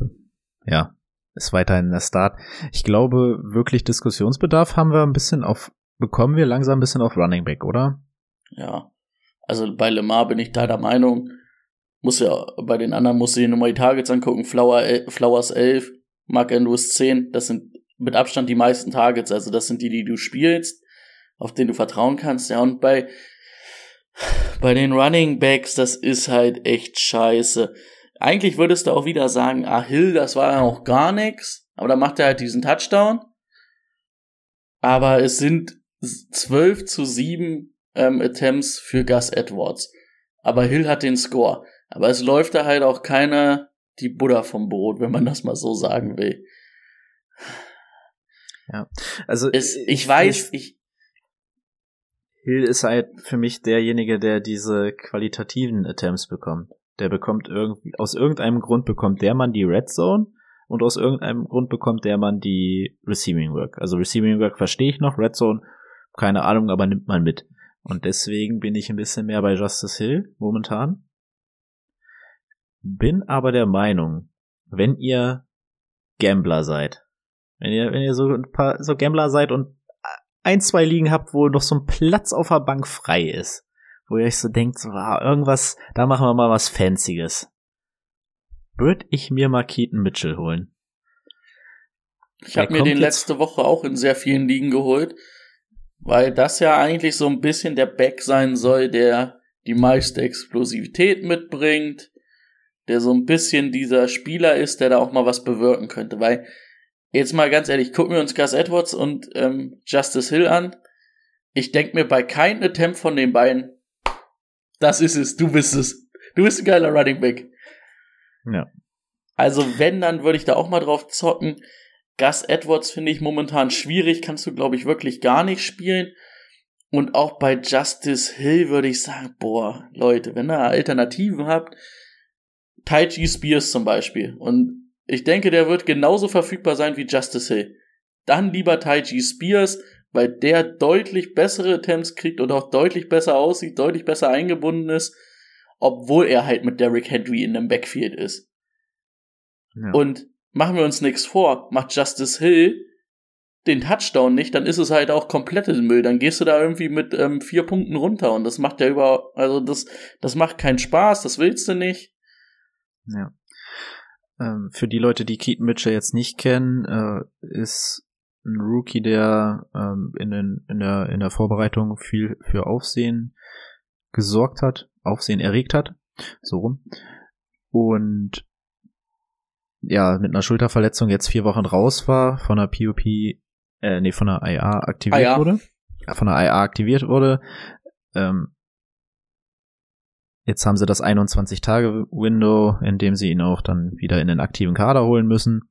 ja, ist weiterhin der Start. Ich glaube, wirklich Diskussionsbedarf haben wir ein bisschen auf, bekommen wir langsam ein bisschen auf Running Back, oder? Ja. Also bei Lemar bin ich da der Meinung, muss ja, bei den anderen muss ich nur mal die Targets angucken, Flower, Flowers 11, Mark Andrews 10, das sind mit Abstand die meisten Targets, also das sind die, die du spielst, auf denen du vertrauen kannst, ja, und bei, bei den Running Backs, das ist halt echt scheiße. Eigentlich würdest du auch wieder sagen, ah, Hill, das war ja auch gar nichts, aber da macht er halt diesen Touchdown. Aber es sind 12 zu 7 ähm, Attempts für Gus Edwards. Aber Hill hat den Score. Aber es läuft da halt auch keiner die Buddha vom Brot, wenn man das mal so sagen will. Ja, also es, ich weiß, ich, Hill ist halt für mich derjenige, der diese qualitativen Attempts bekommt. Der bekommt irgendwie, aus irgendeinem Grund bekommt der Mann die Red Zone und aus irgendeinem Grund bekommt der Mann die Receiving Work. Also Receiving Work verstehe ich noch, Red Zone, keine Ahnung, aber nimmt man mit. Und deswegen bin ich ein bisschen mehr bei Justice Hill momentan. Bin aber der Meinung, wenn ihr Gambler seid, wenn ihr, wenn ihr so ein paar so Gambler seid und ein, zwei Ligen habt, wo noch so ein Platz auf der Bank frei ist, wo ihr euch so denkt, so, ah, irgendwas, da machen wir mal was Fancyes. Würde ich mir mal Keaton Mitchell holen. Ich habe mir den letzte Woche auch in sehr vielen Ligen geholt, weil das ja eigentlich so ein bisschen der Back sein soll, der die meiste Explosivität mitbringt, der so ein bisschen dieser Spieler ist, der da auch mal was bewirken könnte. Weil, jetzt mal ganz ehrlich, gucken wir uns Gus Edwards und ähm, Justice Hill an. Ich denke mir bei keinem Attempt von den beiden, das ist es, du bist es. Du bist ein geiler Running Back. Ja. Also, wenn, dann würde ich da auch mal drauf zocken. Gus Edwards finde ich momentan schwierig, kannst du, glaube ich, wirklich gar nicht spielen. Und auch bei Justice Hill würde ich sagen, boah, Leute, wenn ihr Alternativen habt, Taiji Spears zum Beispiel. Und ich denke, der wird genauso verfügbar sein wie Justice Hill. Dann lieber Taiji Spears, weil der deutlich bessere Attempts kriegt und auch deutlich besser aussieht, deutlich besser eingebunden ist, obwohl er halt mit Derrick Henry in dem Backfield ist. Ja. Und machen wir uns nichts vor, macht Justice Hill den Touchdown nicht, dann ist es halt auch komplettes Müll. Dann gehst du da irgendwie mit ähm, vier Punkten runter und das macht ja über, also das, das macht keinen Spaß, das willst du nicht. Ja. Ähm, für die Leute, die Keaton Mitchell jetzt nicht kennen, äh, ist ein Rookie, der ähm, in, den, in, der, in der Vorbereitung viel für Aufsehen gesorgt hat, Aufsehen erregt hat, so rum. Und ja, mit einer Schulterverletzung jetzt vier Wochen raus war, von der POP, äh, nee, von der IA aktiviert IA. wurde. Von der IA aktiviert wurde. Ähm, Jetzt haben sie das 21-Tage-Window, in dem sie ihn auch dann wieder in den aktiven Kader holen müssen.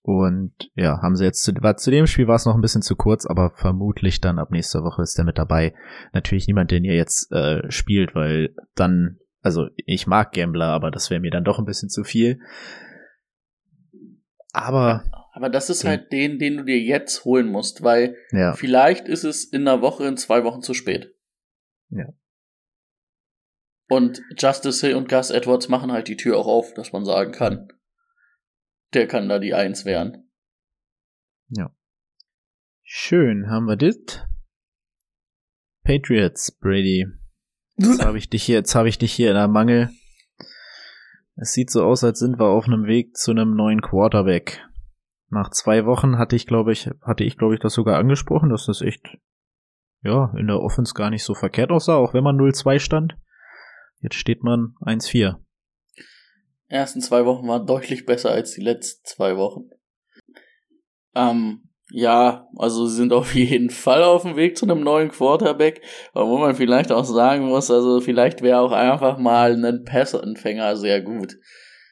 Und ja, haben sie jetzt zu, war, zu dem Spiel war es noch ein bisschen zu kurz, aber vermutlich dann ab nächster Woche ist der mit dabei. Natürlich niemand, den ihr jetzt äh, spielt, weil dann, also ich mag Gambler, aber das wäre mir dann doch ein bisschen zu viel. Aber. Aber das ist den, halt den, den du dir jetzt holen musst, weil ja. vielleicht ist es in einer Woche, in zwei Wochen zu spät. Ja. Und Justice Hill und Gus Edwards machen halt die Tür auch auf, dass man sagen kann. Der kann da die Eins werden. Ja. Schön, haben wir das. Patriots, Brady. Jetzt habe ich dich hier, jetzt habe ich dich hier in der Mangel. Es sieht so aus, als sind wir auf einem Weg zu einem neuen Quarterback. Nach zwei Wochen hatte ich, glaube ich, hatte ich, glaube ich, das sogar angesprochen, dass das echt, ja, in der Offense gar nicht so verkehrt aussah, auch wenn man 0-2 stand. Jetzt steht man 1-4. Ersten zwei Wochen waren deutlich besser als die letzten zwei Wochen. Ähm, ja, also sie sind auf jeden Fall auf dem Weg zu einem neuen Quarterback, wo man vielleicht auch sagen muss, also vielleicht wäre auch einfach mal ein Passempfänger sehr gut.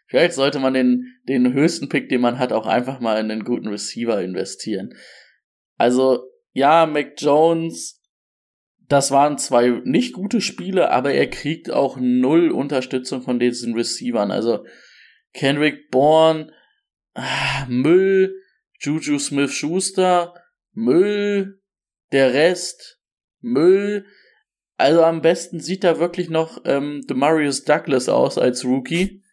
Vielleicht sollte man den, den höchsten Pick, den man hat, auch einfach mal in einen guten Receiver investieren. Also, ja, Mac Jones das waren zwei nicht gute Spiele, aber er kriegt auch null Unterstützung von diesen Receivern. Also Kendrick Bourne ah, Müll, Juju Smith Schuster, Müll, der Rest, Müll. Also am besten sieht da wirklich noch ähm, Demarius Douglas aus als Rookie,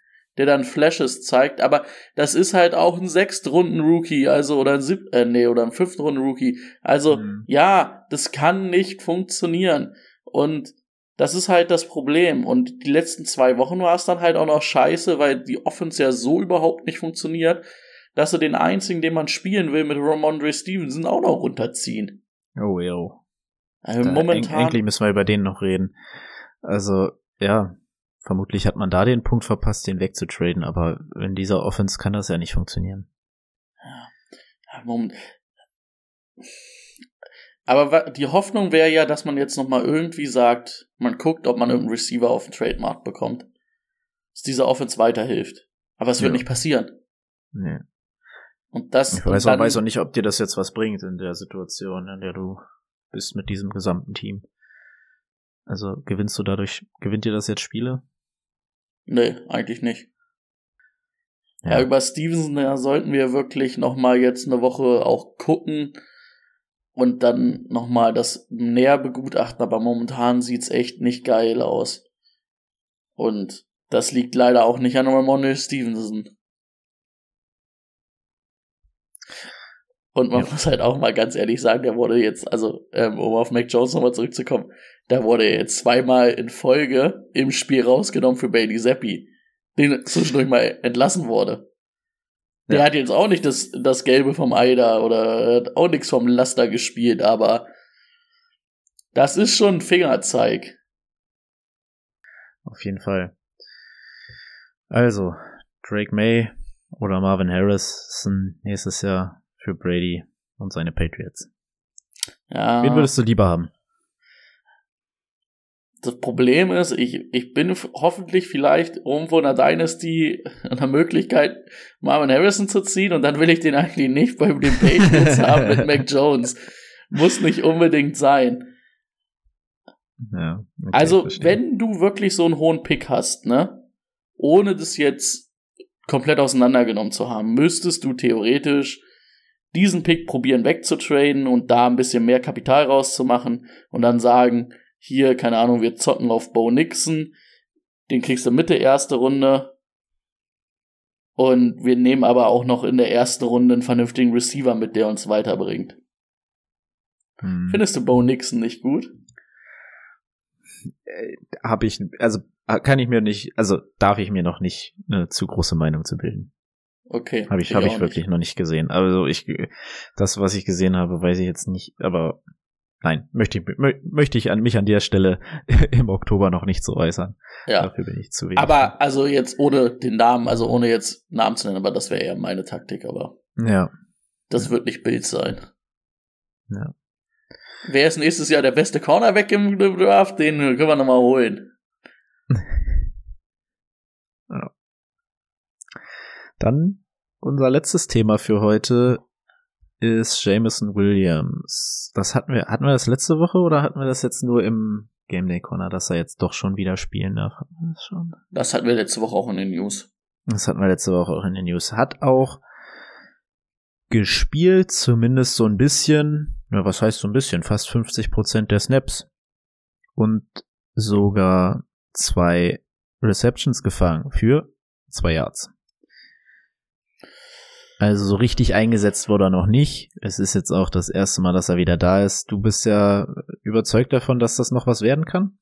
der dann Flashes zeigt. Aber das ist halt auch ein Sechstrunden-Rookie, also oder ein Sieb äh, nee, oder ein Fünftrunden-Rookie. Also mhm. ja, das kann nicht funktionieren. Und das ist halt das Problem. Und die letzten zwei Wochen war es dann halt auch noch scheiße, weil die Offense ja so überhaupt nicht funktioniert, dass sie den einzigen, den man spielen will, mit Ramondre Stevenson auch noch runterziehen. Oh, yo. Also momentan. Eigentlich müssen wir über den noch reden. Also, ja, vermutlich hat man da den Punkt verpasst, den wegzutraden, aber in dieser Offense kann das ja nicht funktionieren. Ja. Moment. Aber die Hoffnung wäre ja, dass man jetzt nochmal irgendwie sagt, man guckt, ob man irgendeinen Receiver auf den Trademark bekommt. Dass dieser Offense weiterhilft. Aber es wird ja. nicht passieren. Nee. Und das. Ich weiß, auch, weiß auch nicht, ob dir das jetzt was bringt in der Situation, in der du bist mit diesem gesamten Team. Also gewinnst du dadurch, gewinnt dir das jetzt Spiele? Nee, eigentlich nicht. Ja, ja über Stevenson ja, sollten wir wirklich nochmal jetzt eine Woche auch gucken und dann nochmal das näher begutachten, aber momentan sieht's echt nicht geil aus. Und das liegt leider auch nicht an Ramon Stevenson. Und man ja. muss halt auch mal ganz ehrlich sagen, der wurde jetzt, also ähm, um auf Mac Jones nochmal zurückzukommen, da wurde jetzt zweimal in Folge im Spiel rausgenommen für Bailey Zappi, den zwischendurch mal entlassen wurde. Der ja. hat jetzt auch nicht das, das Gelbe vom Ei da oder hat auch nichts vom Laster gespielt, aber das ist schon ein Fingerzeig. Auf jeden Fall. Also, Drake May oder Marvin Harris sind nächstes Jahr für Brady und seine Patriots. Ja. Wen würdest du lieber haben? Das Problem ist, ich, ich bin hoffentlich vielleicht irgendwo in der Dynasty in der Möglichkeit, Marvin Harrison zu ziehen und dann will ich den eigentlich nicht bei den Patriots haben mit Mac Jones. Muss nicht unbedingt sein. Ja, okay, also, wenn du wirklich so einen hohen Pick hast, ne, ohne das jetzt komplett auseinandergenommen zu haben, müsstest du theoretisch diesen Pick probieren wegzutraden und da ein bisschen mehr Kapital rauszumachen und dann sagen, hier, keine Ahnung, wir zocken auf Bo Nixon, den kriegst du Mitte erste Runde und wir nehmen aber auch noch in der ersten Runde einen vernünftigen Receiver mit, der uns weiterbringt. Hm. Findest du Bo Nixon nicht gut? Äh, Habe ich, also kann ich mir nicht, also darf ich mir noch nicht eine zu große Meinung zu bilden. Okay. Habe ich, hab ich wirklich nicht. noch nicht gesehen. Also ich, das, was ich gesehen habe, weiß ich jetzt nicht, aber nein, möchte ich, möchte ich an mich an der Stelle im Oktober noch nicht so äußern. Ja. Dafür bin ich zu wenig. Aber also jetzt ohne den Namen, also ohne jetzt Namen zu nennen, aber das wäre eher meine Taktik, aber. Ja. Das wird nicht Bild sein. Ja. Wer ist nächstes Jahr der beste Cornerback im Draft? Den können wir nochmal holen. ja. Dann unser letztes Thema für heute ist Jameson Williams. Das hatten wir, hatten wir das letzte Woche oder hatten wir das jetzt nur im Game Day Corner, dass er jetzt doch schon wieder spielen darf? Hatten wir das schon? Das hatten wir letzte Woche auch in den News. Das hatten wir letzte Woche auch in den News. Hat auch gespielt, zumindest so ein bisschen, ja, was heißt so ein bisschen, fast 50 Prozent der Snaps und sogar zwei Receptions gefangen für zwei Yards. Also so richtig eingesetzt wurde er noch nicht. Es ist jetzt auch das erste Mal, dass er wieder da ist. Du bist ja überzeugt davon, dass das noch was werden kann?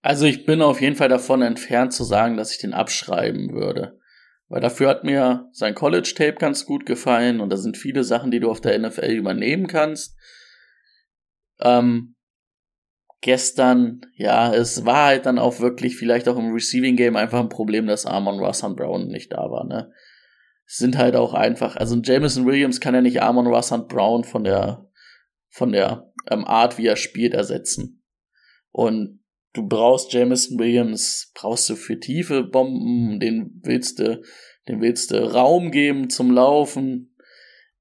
Also ich bin auf jeden Fall davon entfernt zu sagen, dass ich den abschreiben würde. Weil dafür hat mir sein College-Tape ganz gut gefallen und da sind viele Sachen, die du auf der NFL übernehmen kannst. Ähm, gestern, ja, es war halt dann auch wirklich vielleicht auch im Receiving Game einfach ein Problem, dass Armon Russell Brown nicht da war, ne? Sind halt auch einfach, also Jameson Williams kann ja nicht Amon Russell Brown von der, von der ähm, Art, wie er spielt, ersetzen. Und du brauchst Jameson Williams, brauchst du für tiefe Bomben, den willst du, den willst du Raum geben zum Laufen.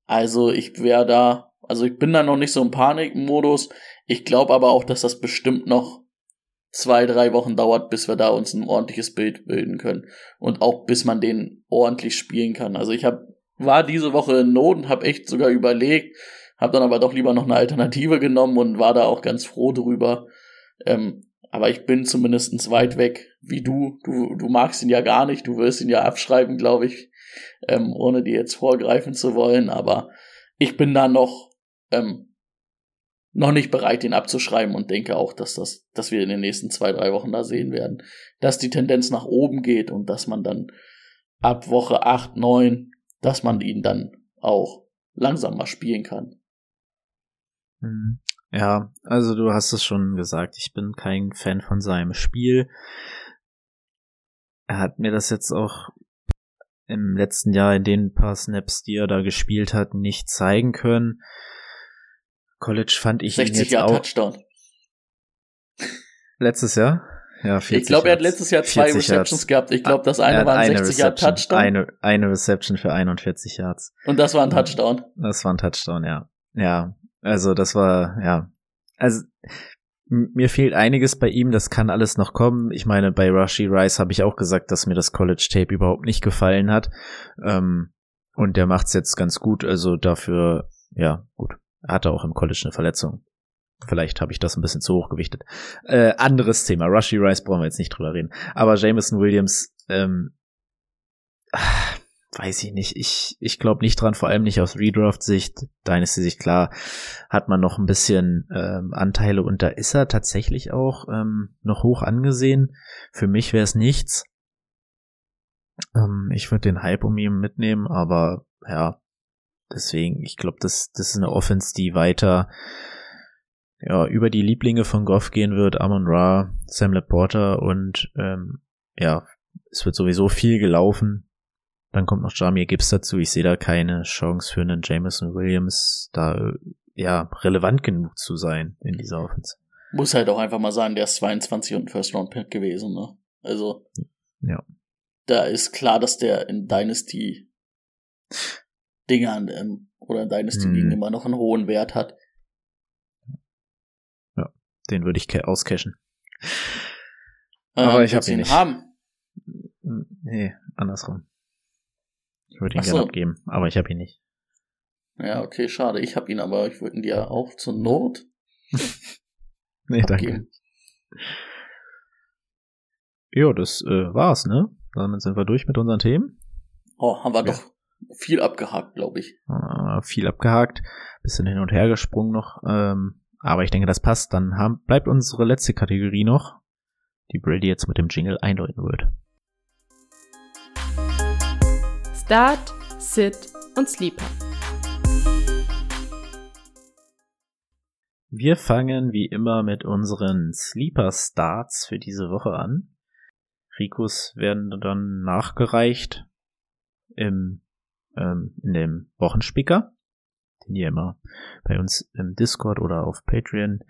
Also ich wäre da, also ich bin da noch nicht so im Panikmodus. Ich glaube aber auch, dass das bestimmt noch zwei, drei Wochen dauert, bis wir da uns ein ordentliches Bild bilden können. Und auch bis man den ordentlich spielen kann. Also ich hab, war diese Woche in Not und habe echt sogar überlegt, habe dann aber doch lieber noch eine Alternative genommen und war da auch ganz froh drüber. Ähm, aber ich bin zumindest weit weg wie du. Du, du magst ihn ja gar nicht, du wirst ihn ja abschreiben, glaube ich, ähm, ohne dir jetzt vorgreifen zu wollen. Aber ich bin da noch ähm, noch nicht bereit, ihn abzuschreiben und denke auch, dass das, dass wir in den nächsten zwei, drei Wochen da sehen werden, dass die Tendenz nach oben geht und dass man dann ab Woche acht, neun, dass man ihn dann auch langsam mal spielen kann. Mhm. Ja, also du hast es schon gesagt, ich bin kein Fan von seinem Spiel. Er hat mir das jetzt auch im letzten Jahr in den paar Snaps, die er da gespielt hat, nicht zeigen können. College fand ich 60 ihn jetzt Jahre auch Touchdown. Letztes Jahr? Ja, 40 Ich glaube, er hat letztes Jahr zwei Receptions Yards. gehabt. Ich glaube, das eine war ein 60 Yard Touchdown. Eine, eine Reception für 41 Yards. Und das war ein Touchdown. Das war ein Touchdown, ja. Ja, also das war, ja. Also mir fehlt einiges bei ihm, das kann alles noch kommen. Ich meine, bei Rashi Rice habe ich auch gesagt, dass mir das College Tape überhaupt nicht gefallen hat. Ähm, und der macht's jetzt ganz gut, also dafür, ja, gut. Hatte auch im College eine Verletzung. Vielleicht habe ich das ein bisschen zu hoch gewichtet. Äh, anderes Thema. Rushy Rice brauchen wir jetzt nicht drüber reden. Aber Jameson Williams, ähm, weiß ich nicht. Ich, ich glaube nicht dran, vor allem nicht aus Redraft-Sicht. Dynasty-Sicht, klar, hat man noch ein bisschen ähm, Anteile und da ist er tatsächlich auch ähm, noch hoch angesehen. Für mich wäre es nichts. Ähm, ich würde den Hype um ihn mitnehmen, aber ja, deswegen, ich glaube, das, das ist eine Offense, die weiter ja, über die Lieblinge von Goff gehen wird, Amon Ra, Sam Laporta und ähm, ja, es wird sowieso viel gelaufen. Dann kommt noch Jamir Gibbs dazu. Ich sehe da keine Chance für einen Jameson Williams, da ja relevant genug zu sein in dieser Offense. Muss halt auch einfach mal sagen, der ist 22 und First Round Pick gewesen, ne? Also ja. Da ist klar, dass der in Dynasty Dingern ähm, oder in Dynasty Ligen hm. immer noch einen hohen Wert hat. Ja, den würde ich auscashen. Ähm, Aber ich habe ihn nicht. haben. Nee, andersrum. Ich würde ihn gerne abgeben, aber ich habe ihn nicht. Ja, okay, schade. Ich habe ihn, aber ich würde ihn dir auch zur Not. nee, abgeben. danke. Ja, das äh, war's, ne? Dann sind wir durch mit unseren Themen. Oh, haben wir ja. doch viel abgehakt, glaube ich. Äh, viel abgehakt, bisschen hin und her gesprungen noch. Ähm, aber ich denke, das passt. Dann haben, bleibt unsere letzte Kategorie noch, die Brady jetzt mit dem Jingle eindeuten wird. Start, Sit und Sleeper. Wir fangen wie immer mit unseren Sleeper Starts für diese Woche an. Rikus werden dann nachgereicht im, ähm, in dem Wochenspicker, den ihr immer bei uns im Discord oder auf patreon.com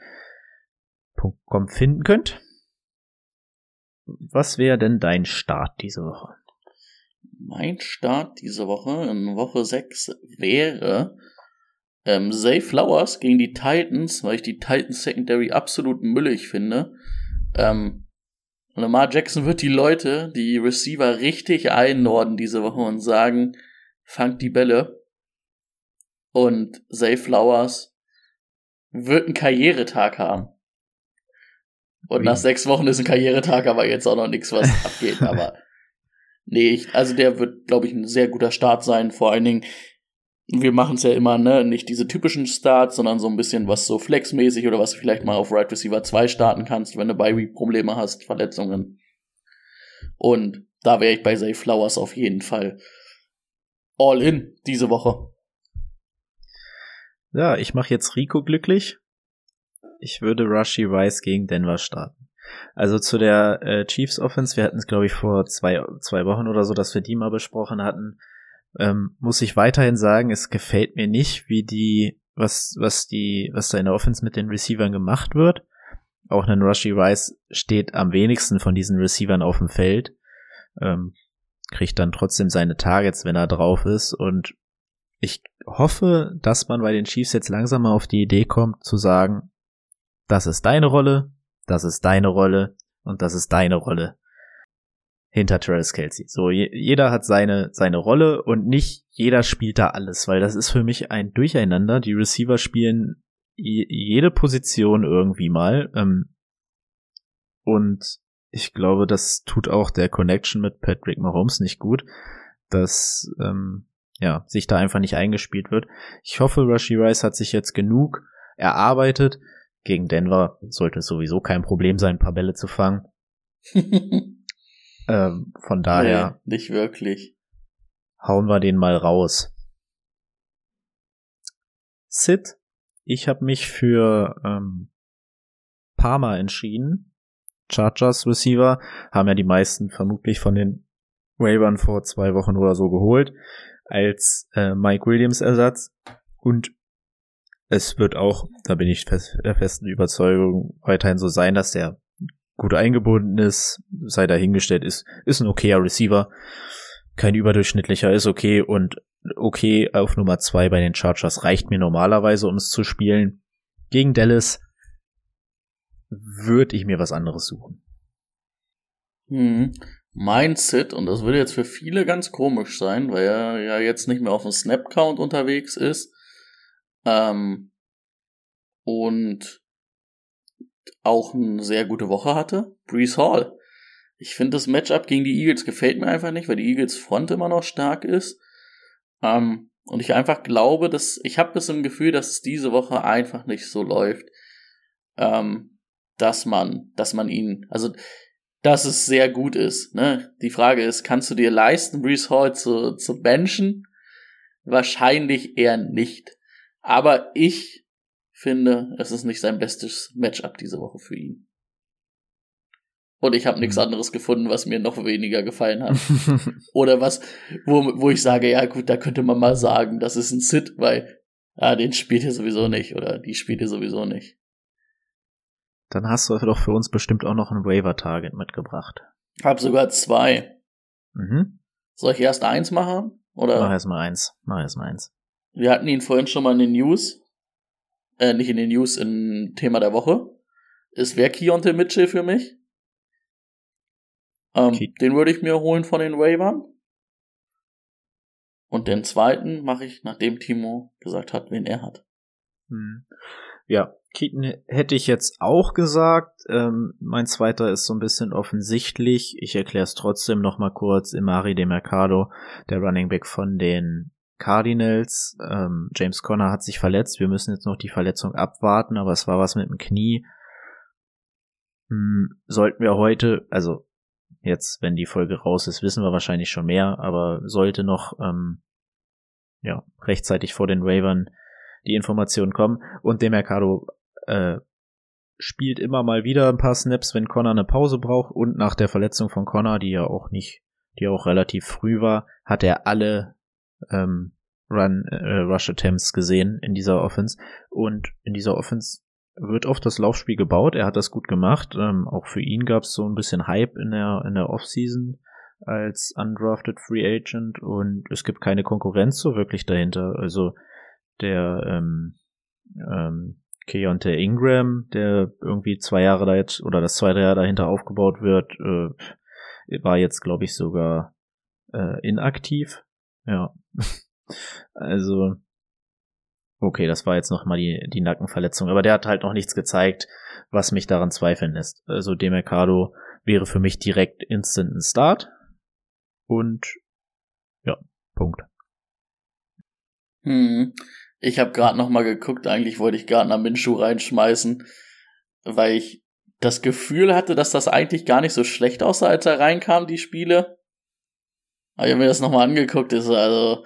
finden könnt. Was wäre denn dein Start diese Woche? mein Start diese Woche, in Woche 6, wäre ähm, Zay Flowers gegen die Titans, weil ich die Titans Secondary absolut müllig finde. Ähm, Lamar Jackson wird die Leute, die Receiver richtig einnorden diese Woche und sagen, fangt die Bälle. Und Zay Flowers wird einen Karrieretag haben. Und Ui. nach sechs Wochen ist ein Karrieretag aber jetzt auch noch nichts, was abgeht. Aber Nee, ich, also der wird, glaube ich, ein sehr guter Start sein. Vor allen Dingen, wir machen es ja immer, ne, nicht diese typischen Starts, sondern so ein bisschen was so flexmäßig oder was du vielleicht mal auf Right Receiver 2 starten kannst, wenn du bei Probleme hast, Verletzungen. Und da wäre ich bei Zay Flowers auf jeden Fall all in diese Woche. Ja, ich mache jetzt Rico glücklich. Ich würde Rushy Rice gegen Denver starten. Also zu der äh, Chiefs Offense, wir hatten es, glaube ich, vor zwei, zwei Wochen oder so, dass wir die mal besprochen hatten. Ähm, muss ich weiterhin sagen, es gefällt mir nicht, wie die, was, was die, was da in der Offense mit den Receivern gemacht wird. Auch ein Rushy Rice steht am wenigsten von diesen Receivern auf dem Feld. Ähm, kriegt dann trotzdem seine Targets, wenn er drauf ist. Und ich hoffe, dass man bei den Chiefs jetzt langsam mal auf die Idee kommt, zu sagen, das ist deine Rolle, das ist deine Rolle und das ist deine Rolle hinter Travis Kelsey. So, je, jeder hat seine, seine Rolle und nicht jeder spielt da alles, weil das ist für mich ein Durcheinander. Die Receiver spielen jede Position irgendwie mal. Ähm, und ich glaube, das tut auch der Connection mit Patrick Mahomes nicht gut, dass ähm, ja, sich da einfach nicht eingespielt wird. Ich hoffe, Rushy Rice hat sich jetzt genug erarbeitet. Gegen Denver sollte es sowieso kein Problem sein, ein paar Bälle zu fangen. ähm, von daher. Nee, nicht wirklich. Hauen wir den mal raus. Sid, ich habe mich für ähm, Parma entschieden. Chargers Receiver haben ja die meisten vermutlich von den Ravern vor zwei Wochen oder so geholt als äh, Mike Williams Ersatz und es wird auch, da bin ich fest, der festen Überzeugung, weiterhin so sein, dass der gut eingebunden ist, sei dahingestellt ist, ist ein okayer Receiver, kein überdurchschnittlicher, ist okay und okay auf Nummer zwei bei den Chargers reicht mir normalerweise, um es zu spielen. Gegen Dallas würde ich mir was anderes suchen. Hm. Mein Sit, und das würde jetzt für viele ganz komisch sein, weil er ja jetzt nicht mehr auf dem Snap-Count unterwegs ist, ähm, und auch eine sehr gute Woche hatte, Brees Hall. Ich finde das Matchup gegen die Eagles gefällt mir einfach nicht, weil die Eagles Front immer noch stark ist. Ähm, und ich einfach glaube, dass ich habe das im Gefühl, dass es diese Woche einfach nicht so läuft, ähm, dass man, dass man ihn, also dass es sehr gut ist. Ne? Die Frage ist, kannst du dir leisten, Brees Hall zu, zu benchen? Wahrscheinlich eher nicht. Aber ich finde, es ist nicht sein bestes Matchup diese Woche für ihn. Und ich habe nichts mhm. anderes gefunden, was mir noch weniger gefallen hat. Oder was, wo, wo ich sage, ja gut, da könnte man mal sagen, das ist ein Sit, weil, ah, den spielt ihr sowieso nicht oder die spielt ihr sowieso nicht. Dann hast du doch für uns bestimmt auch noch ein Waiver-Target mitgebracht. Hab sogar zwei. Mhm. Soll ich erst eins machen? Oder? Mach erst mal eins. Mach erst mal eins. Wir hatten ihn vorhin schon mal in den News. Äh, nicht in den News, im Thema der Woche. Ist wer Keontae Mitchell für mich? Ähm, okay. Den würde ich mir holen von den Waivern. Und den zweiten mache ich, nachdem Timo gesagt hat, wen er hat. Hm. Ja, Keaton hätte ich jetzt auch gesagt. Ähm, mein zweiter ist so ein bisschen offensichtlich. Ich erkläre es trotzdem noch mal kurz. Imari de Mercado, der Running Back von den Cardinals. Ähm, James Conner hat sich verletzt. Wir müssen jetzt noch die Verletzung abwarten, aber es war was mit dem Knie. Hm, sollten wir heute, also jetzt, wenn die Folge raus ist, wissen wir wahrscheinlich schon mehr, aber sollte noch ähm, ja rechtzeitig vor den Ravern die Informationen kommen. Und dem Mercado äh, spielt immer mal wieder ein paar Snaps, wenn Connor eine Pause braucht. Und nach der Verletzung von Connor, die ja auch nicht, die auch relativ früh war, hat er alle ähm, Run äh, Rush Attempts gesehen in dieser Offense. Und in dieser Offense wird oft das Laufspiel gebaut. Er hat das gut gemacht. Ähm, auch für ihn gab es so ein bisschen Hype in der in der Offseason als undrafted Free Agent und es gibt keine Konkurrenz so wirklich dahinter. Also der ähm, ähm, Keontae Ingram, der irgendwie zwei Jahre da jetzt oder das zweite Jahr dahinter aufgebaut wird, äh, war jetzt glaube ich sogar äh, inaktiv. Ja, also okay, das war jetzt noch mal die die Nackenverletzung, aber der hat halt noch nichts gezeigt, was mich daran zweifeln lässt. Also Demercado wäre für mich direkt instant ein Start und ja, Punkt. Hm. Ich habe gerade noch mal geguckt, eigentlich wollte ich Gardner Minshew reinschmeißen, weil ich das Gefühl hatte, dass das eigentlich gar nicht so schlecht aussah, als er reinkam, die Spiele. Aber ich habe mir das nochmal angeguckt, ist also,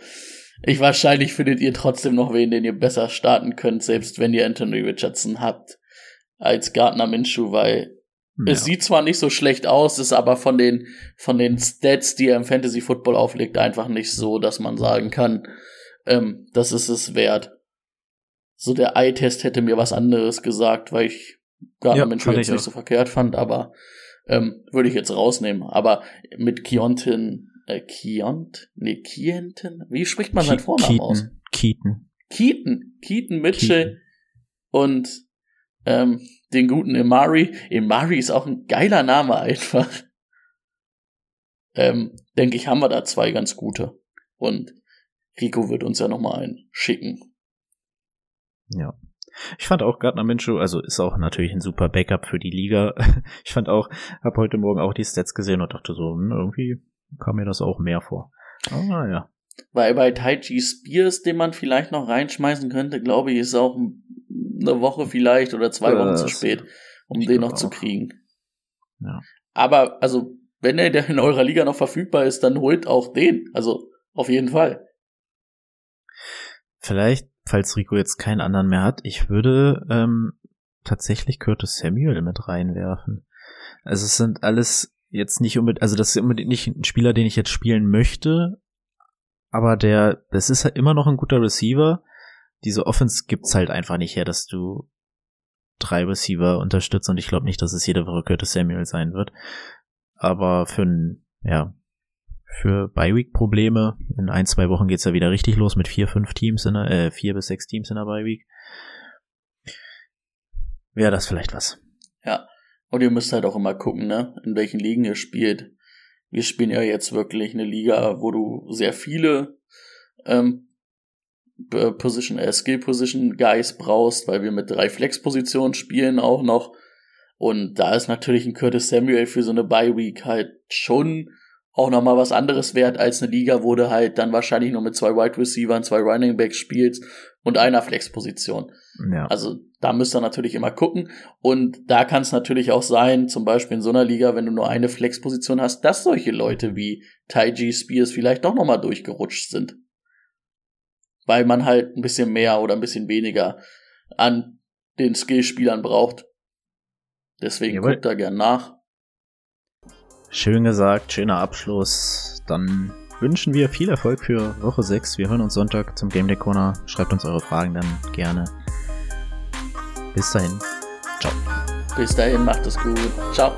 ich wahrscheinlich findet ihr trotzdem noch wen, den ihr besser starten könnt, selbst wenn ihr Anthony Richardson habt, als Gardner Minshew, weil ja. es sieht zwar nicht so schlecht aus, ist aber von den, von den Stats, die er im Fantasy Football auflegt, einfach nicht so, dass man sagen kann, ähm, das ist es wert. So der Eye-Test hätte mir was anderes gesagt, weil ich gar ja, jetzt nicht so verkehrt fand, aber ähm, würde ich jetzt rausnehmen. Aber mit Kionten, äh, Kiont, nee, Kienten, wie spricht man Ke seinen Vornamen Keaton, aus? Keaton. Keaton, Keaton Mitchell Keaton. und ähm, den guten Imari. Imari ist auch ein geiler Name einfach. Ähm, denke ich, haben wir da zwei ganz gute. Und Rico wird uns ja nochmal einen schicken. Ja. Ich fand auch Gardner Minshew, also ist auch natürlich ein super Backup für die Liga. Ich fand auch, habe heute Morgen auch die Stats gesehen und dachte so, hm, irgendwie kam mir das auch mehr vor. Ah ja. Weil bei Taiji Spears, den man vielleicht noch reinschmeißen könnte, glaube ich, ist auch eine Woche vielleicht oder zwei Wochen zu spät, um den noch auch. zu kriegen. Ja. Aber, also, wenn er in eurer Liga noch verfügbar ist, dann holt auch den. Also, auf jeden Fall. Vielleicht, falls Rico jetzt keinen anderen mehr hat, ich würde ähm, tatsächlich Curtis Samuel mit reinwerfen. Also es sind alles jetzt nicht unbedingt, also das ist unbedingt nicht ein Spieler, den ich jetzt spielen möchte, aber der, das ist halt immer noch ein guter Receiver. Diese Offense gibt's halt einfach nicht her, dass du drei Receiver unterstützt und ich glaube nicht, dass es jede Woche Curtis Samuel sein wird. Aber für ein, ja, für Bi-Week-Probleme. In ein, zwei Wochen geht's ja wieder richtig los mit vier, fünf Teams in der, äh, vier bis sechs Teams in der Bi-Week. Wäre das vielleicht was. Ja. Und ihr müsst halt auch immer gucken, ne, in welchen Ligen ihr spielt. Wir spielen ja jetzt wirklich eine Liga, wo du sehr viele ähm, Position, äh, Skill Position Guys brauchst, weil wir mit drei Flex-Positionen spielen auch noch. Und da ist natürlich ein Curtis Samuel für so eine Bye Week halt schon auch nochmal was anderes wert als eine Liga, wo du halt dann wahrscheinlich nur mit zwei Wide Receivers, zwei Running Backs spielst und einer Flexposition. Ja. Also da müsst ihr natürlich immer gucken. Und da kann es natürlich auch sein, zum Beispiel in so einer Liga, wenn du nur eine Flexposition hast, dass solche Leute wie Taiji Spears vielleicht doch nochmal durchgerutscht sind. Weil man halt ein bisschen mehr oder ein bisschen weniger an den Skillspielern braucht. Deswegen Jawohl. guckt da gern nach. Schön gesagt, schöner Abschluss. Dann wünschen wir viel Erfolg für Woche 6. Wir hören uns Sonntag zum Game Day Corner. Schreibt uns eure Fragen dann gerne. Bis dahin. Ciao. Bis dahin, macht es gut. Ciao.